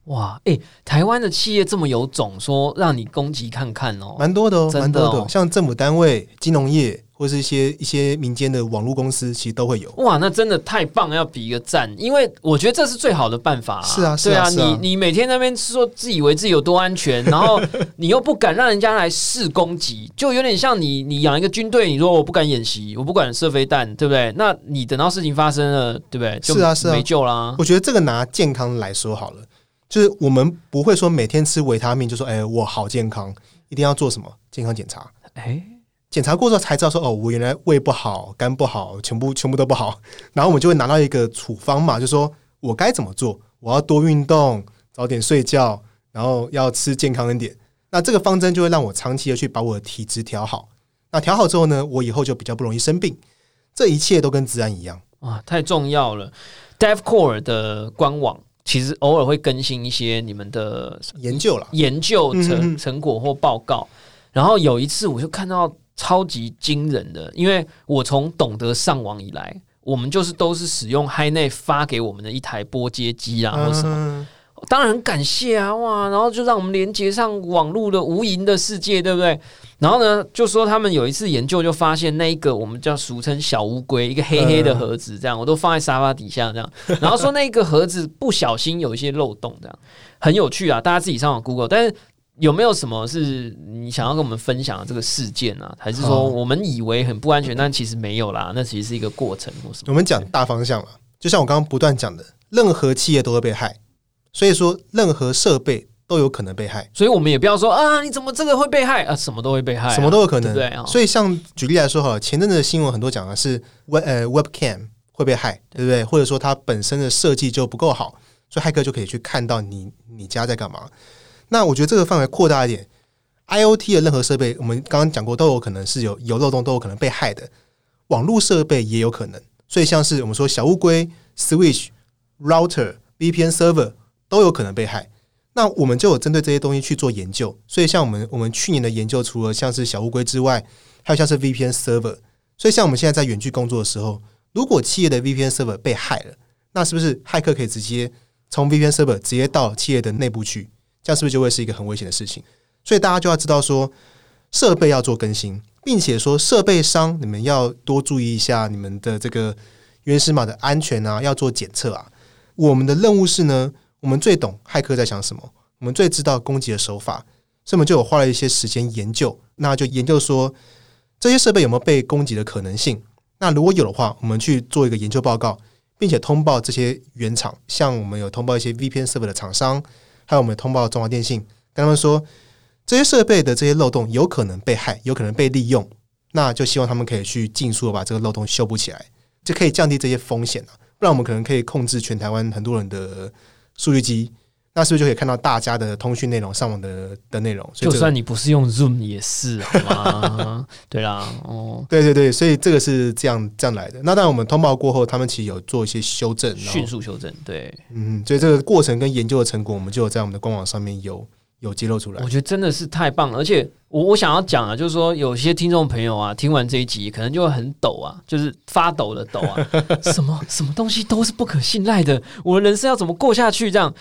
C: 哇，哎、台湾的企业这么有种，说让你攻击看看哦。
B: 蛮多的哦，蛮多的。像政府单位、金融业或是一些一些民间的网络公司，其实都会有。
C: 哇，那真的太棒了，要比一个赞，因为我觉得这是最好的办法、
B: 是啊是
C: 对啊，
B: 啊是啊
C: 你你每天那边说自以为自己有多安全，然后 你又不敢让人家来试攻击，就有点像你你养一个军队，你说我不敢演习，我不管射飞弹，对不对？那你等到事情发生了，对不对？就是
B: 啊是啊
C: 没救啦。
B: 我觉得这个拿健康来说好了，就是我们不会说每天吃维他命就说哎我好健康，一定要做什么健康检查。
C: 哎，
B: 检查过之后才知道说，哦，我原来胃不好、肝不好，全部全部都不好。然后我们就会拿到一个处方嘛，就说我该怎么做，我要多运动，早点睡觉，然后要吃健康一点。那这个方针就会让我长期的去把我的体质调好。那调好之后呢，我以后就比较不容易生病。这一切都跟治安一样
C: 啊，太重要了。DevCore 的官网其实偶尔会更新一些你们的
B: 研究了，
C: 研究成成果或报告。然后有一次我就看到超级惊人的，因为我从懂得上网以来，我们就是都是使用 HiNet 发给我们的一台波接机啊，或什么。当然很感谢啊，哇！然后就让我们连接上网络的无垠的世界，对不对？然后呢，就说他们有一次研究，就发现那一个我们叫俗称小乌龟，一个黑黑的盒子，这样我都放在沙发底下，这样。然后说那个盒子不小心有一些漏洞，这样很有趣啊！大家自己上网 Google。但是有没有什么是你想要跟我们分享的这个事件呢？还是说我们以为很不安全，但其实没有啦？那其实是一个过程，或什么？
B: 我们讲大方向了，就像我刚刚不断讲的，任何企业都会被害。所以说，任何设备都有可能被害，
C: 所以我们也不要说啊，你怎么这个会被害啊？什么都会被害，
B: 什么都有可能。
C: 对，
B: 所以像举例来说哈，前阵子的新闻很多讲的是 Web 呃 Webcam 会被害，对不对？或者说它本身的设计就不够好，所以骇客就可以去看到你你家在干嘛。那我觉得这个范围扩大一点，IOT 的任何设备，我们刚刚讲过都有可能是有有漏洞，都有可能被害的。网络设备也有可能，所以像是我们说小乌龟、Switch、Router、VPN Server。都有可能被害，那我们就有针对这些东西去做研究。所以，像我们我们去年的研究，除了像是小乌龟之外，还有像是 VPN server。所以，像我们现在在远距工作的时候，如果企业的 VPN server 被害了，那是不是骇客可以直接从 VPN server 直接到企业的内部去？这样是不是就会是一个很危险的事情？所以，大家就要知道说，设备要做更新，并且说设备商你们要多注意一下你们的这个原始码的安全啊，要做检测啊。我们的任务是呢。我们最懂骇客在想什么，我们最知道攻击的手法，所以我们就有花了一些时间研究，那就研究说这些设备有没有被攻击的可能性。那如果有的话，我们去做一个研究报告，并且通报这些原厂，像我们有通报一些 VPN 设备的厂商，还有我们通报中华电信，跟他们说这些设备的这些漏洞有可能被害，有可能被利用，那就希望他们可以去尽速的把这个漏洞修补起来，就可以降低这些风险了。不然我们可能可以控制全台湾很多人的。数据机，那是不是就可以看到大家的通讯内容、上网的的内容？
C: 就算你不是用 Zoom 也是，好吗？对啦，哦，
B: 对对对，所以这个是这样这样来的。那当然，我们通报过后，他们其实有做一些修正，
C: 迅速修正。对，
B: 嗯，所以这个过程跟研究的成果，我们就有在我们的官网上面有。有揭露出来，
C: 我觉得真的是太棒了。而且我我想要讲啊，就是说有些听众朋友啊，听完这一集可能就会很抖啊，就是发抖的抖啊，什么什么东西都是不可信赖的，我的人生要怎么过下去？这样，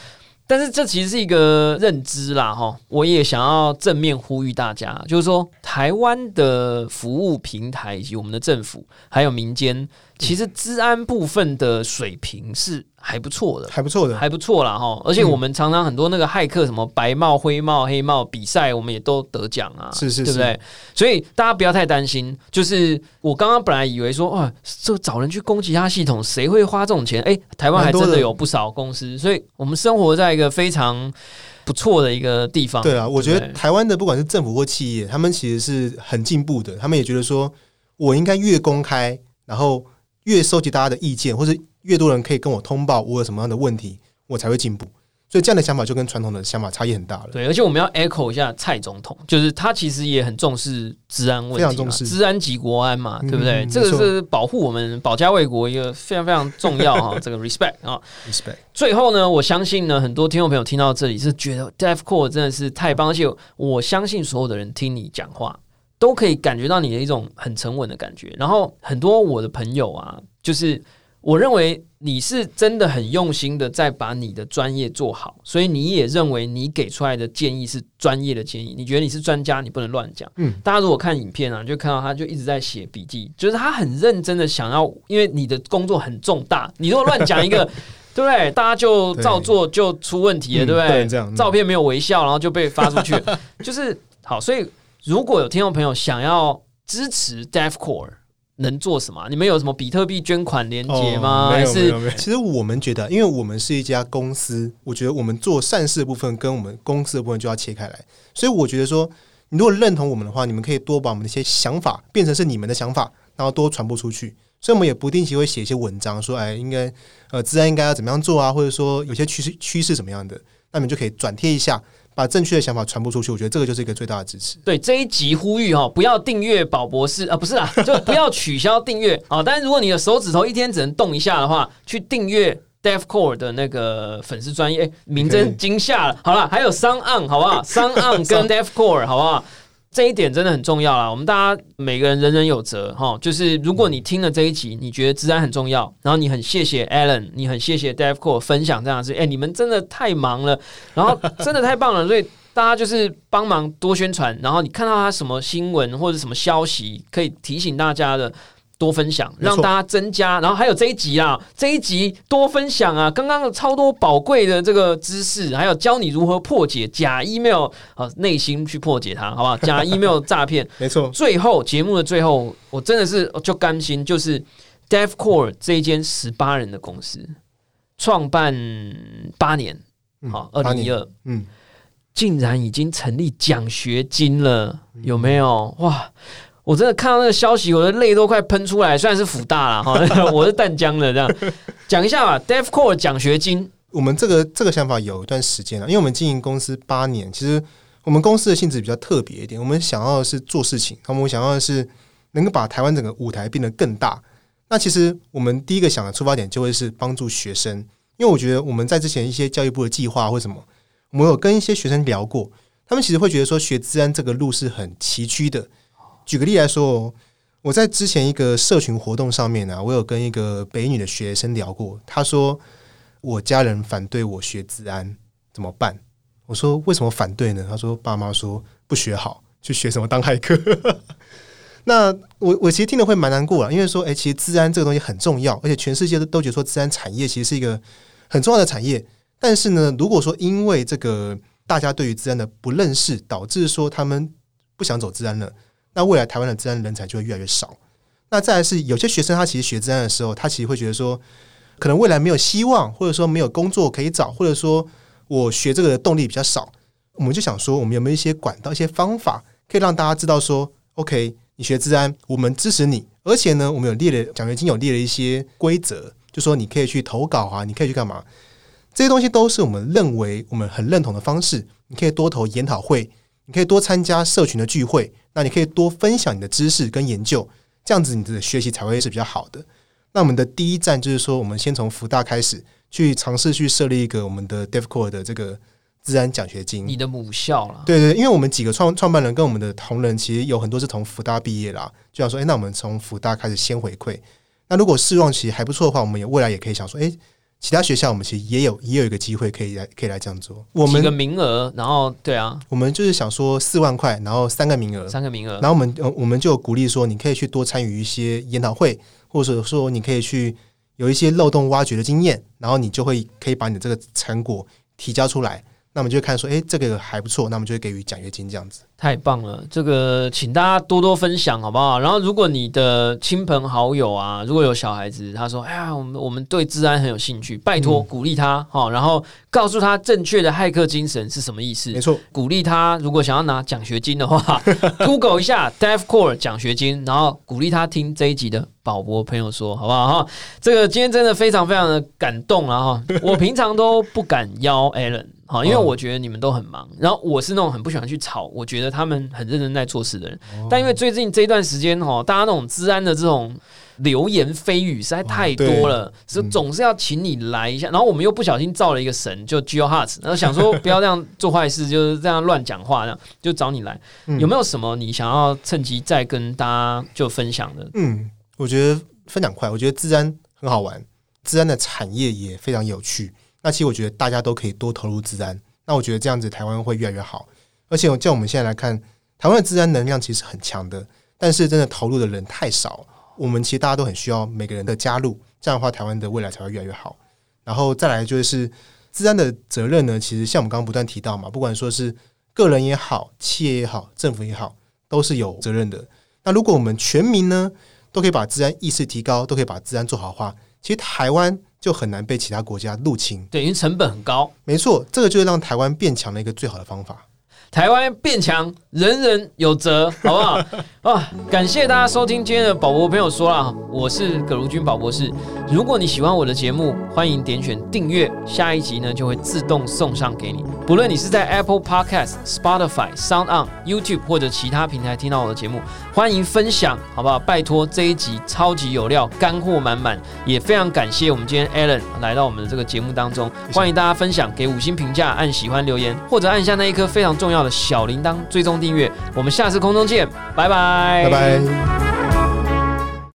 C: 但是这其实是一个认知啦，哈。我也想要正面呼吁大家，就是说台湾的服务平台以及我们的政府还有民间，其实治安部分的水平是。还不错的，
B: 还不错的，
C: 还不错啦哈！而且我们常常很多那个骇客什么白帽、灰帽、黑帽比赛，我们也都得奖啊，
B: 是是，
C: 对不对？所以大家不要太担心。就是我刚刚本来以为说，哇，这找人去攻击他系统，谁会花这种钱？哎，台湾还真的有不少公司，所以我们生活在一个非常不错的一个地方。
B: 对啊，我觉得台湾的不管是政府或企业，他们其实是很进步的。他们也觉得说，我应该越公开，然后越收集大家的意见，或是。越多人可以跟我通报我有什么样的问题，我才会进步。所以这样的想法就跟传统的想法差异很大了。
C: 对，而且我们要 echo 一下蔡总统，就是他其实也很重视治安问题，
B: 非常重视
C: 治安及国安嘛，对不对？这个是保护我们保家卫国一个非常非常重要哈。这个 respect 啊
B: ，respect。
C: 最后呢，我相信呢，很多听众朋友听到这里是觉得 Def Core 真的是太棒，而且我相信所有的人听你讲话都可以感觉到你的一种很沉稳的感觉。然后很多我的朋友啊，就是我认为。你是真的很用心的在把你的专业做好，所以你也认为你给出来的建议是专业的建议。你觉得你是专家，你不能乱讲。嗯，大家如果看影片啊，就看到他就一直在写笔记，就是他很认真的想要，因为你的工作很重大，你如果乱讲一个，对不对？大家就照做就出问题了，对不对？
B: 这样
C: 照片没有微笑，然后就被发出去，就是好。所以如果有听众朋友想要支持 Deaf Core。能做什么？你们有什么比特币捐款连接吗？
B: 还是其实我们觉得，因为我们是一家公司，我觉得我们做善事的部分跟我们公司的部分就要切开来。所以我觉得说，你如果认同我们的话，你们可以多把我们的一些想法变成是你们的想法，然后多传播出去。所以，我们也不定期会写一些文章，说，哎，应该呃，自然应该要怎么样做啊，或者说有些趋势趋势怎么样的，那你们就可以转贴一下，把正确的想法传播出去。我觉得这个就是一个最大的支持。
C: 对这一集呼吁哈，不要订阅宝博士啊，不是啊，就不要取消订阅啊。但是如果你的手指头一天只能动一下的话，去订阅 Deaf Core 的那个粉丝专业，名真惊吓了。好了，还有商岸好不好？商岸跟 Deaf Core 好不好？这一点真的很重要啦，我们大家每个人人人有责哈。就是如果你听了这一集，你觉得治安很重要，然后你很谢谢 Alan，你很谢谢 Dave Core 分享这样子，哎，你们真的太忙了，然后真的太棒了，所以大家就是帮忙多宣传，然后你看到他什么新闻或者什么消息，可以提醒大家的。多分享，让大家增加，然后还有这一集啊，这一集多分享啊，刚刚超多宝贵的这个知识，还有教你如何破解假 email 啊，内心去破解它，好不好？假 email 诈骗，
B: 没错。
C: 最后节目的最后，我真的是就甘心，就是 DevCore 这一间十八人的公司，创办八年，好，二零一二，嗯，竟然已经成立奖学金了，有没有？哇！我真的看到那个消息，我的泪都快喷出来。虽然是福大了哈，我是淡江的这样讲一下吧。DevCore 奖学金，
B: 我们这个这个想法有一段时间了，因为我们经营公司八年，其实我们公司的性质比较特别一点。我们想要的是做事情，我们想要的是能够把台湾整个舞台变得更大。那其实我们第一个想的出发点就会是帮助学生，因为我觉得我们在之前一些教育部的计划或什么，我们有跟一些学生聊过，他们其实会觉得说学治安这个路是很崎岖的。举个例来说，我在之前一个社群活动上面呢，我有跟一个北女的学生聊过。他说，我家人反对我学治安，怎么办？我说为什么反对呢？他说爸妈说不学好，去学什么当骇客。那我我其实听了会蛮难过了，因为说，哎，其实治安这个东西很重要，而且全世界都都觉得说治安产业其实是一个很重要的产业。但是呢，如果说因为这个大家对于治安的不认识，导致说他们不想走治安了。那未来台湾的治安人才就会越来越少。那再来是有些学生他其实学治安的时候，他其实会觉得说，可能未来没有希望，或者说没有工作可以找，或者说我学这个的动力比较少。我们就想说，我们有没有一些管道、一些方法，可以让大家知道说，OK，你学治安，我们支持你。而且呢，我们有列了奖学金，有列了一些规则，就说你可以去投稿啊，你可以去干嘛？这些东西都是我们认为我们很认同的方式。你可以多投研讨会，你可以多参加社群的聚会。那你可以多分享你的知识跟研究，这样子你的学习才会是比较好的。那我们的第一站就是说，我们先从福大开始，去尝试去设立一个我们的 DevCore 的这个自然奖学金。
C: 你的母校了？
B: 对对，因为我们几个创创办人跟我们的同仁，其实有很多是从福大毕业啦，就想说，哎，那我们从福大开始先回馈。那如果试用期还不错的话，我们也未来也可以想说，哎。其他学校我们其实也有也有一个机会可以来可以来这样做，我们
C: 几个名额，然后对啊，
B: 我们就是想说四万块，然后三个名额，
C: 三个名额，
B: 然后我们我们就鼓励说，你可以去多参与一些研讨会，或者说你可以去有一些漏洞挖掘的经验，然后你就会可以把你的这个成果提交出来。那我们就看说，哎，这个还不错，那我们就会给予奖学金这样子。
C: 太棒了，这个请大家多多分享好不好？然后，如果你的亲朋好友啊，如果有小孩子，他说，哎呀，我们我们对治安很有兴趣，拜托鼓励他哈，然后告诉他正确的骇客精神是什么意思。
B: 没错，
C: 鼓励他，如果想要拿奖学金的话，Google 一下 DevCore 奖学金，然后鼓励他听这一集的宝博朋友说，好不好哈？这个今天真的非常非常的感动了哈，我平常都不敢邀 Alan。好，因为我觉得你们都很忙，然后我是那种很不喜欢去吵，我觉得他们很认真在做事的人。但因为最近这一段时间哈，大家那种治安的这种流言蜚语实在太多了，所以总是要请你来一下。然后我们又不小心造了一个神，就 Geo Hearts，然后想说不要这样做坏事，就是这样乱讲话，这样就找你来。有没有什么你想要趁机再跟大家就分享的？
B: 嗯，我觉得分享快，我觉得治安很好玩，治安的产业也非常有趣。那其实我觉得大家都可以多投入治安，那我觉得这样子台湾会越来越好。而且，就我们现在来看，台湾的治安能量其实很强的，但是真的投入的人太少。我们其实大家都很需要每个人的加入，这样的话台湾的未来才会越来越好。然后再来就是治安的责任呢，其实像我们刚刚不断提到嘛，不管说是个人也好，企业也好，政府也好，都是有责任的。那如果我们全民呢，都可以把治安意识提高，都可以把治安做好的话，其实台湾。就很难被其他国家入侵，
C: 对，因为成本很高。
B: 没错，这个就是让台湾变强的一个最好的方法。
C: 台湾变强，人人有责，好不好？啊，感谢大家收听今天的宝博朋友说啦，我是葛如君宝博士。如果你喜欢我的节目，欢迎点选订阅，下一集呢就会自动送上给你。不论你是在 Apple Podcast、Spotify、Sound On、YouTube 或者其他平台听到我的节目，欢迎分享，好不好？拜托这一集超级有料，干货满满，也非常感谢我们今天 Alan 来到我们的这个节目当中，欢迎大家分享，给五星评价，按喜欢留言，或者按下那一颗非常重要小铃铛，追踪订阅。我们下次空中见，拜拜，
B: 拜拜。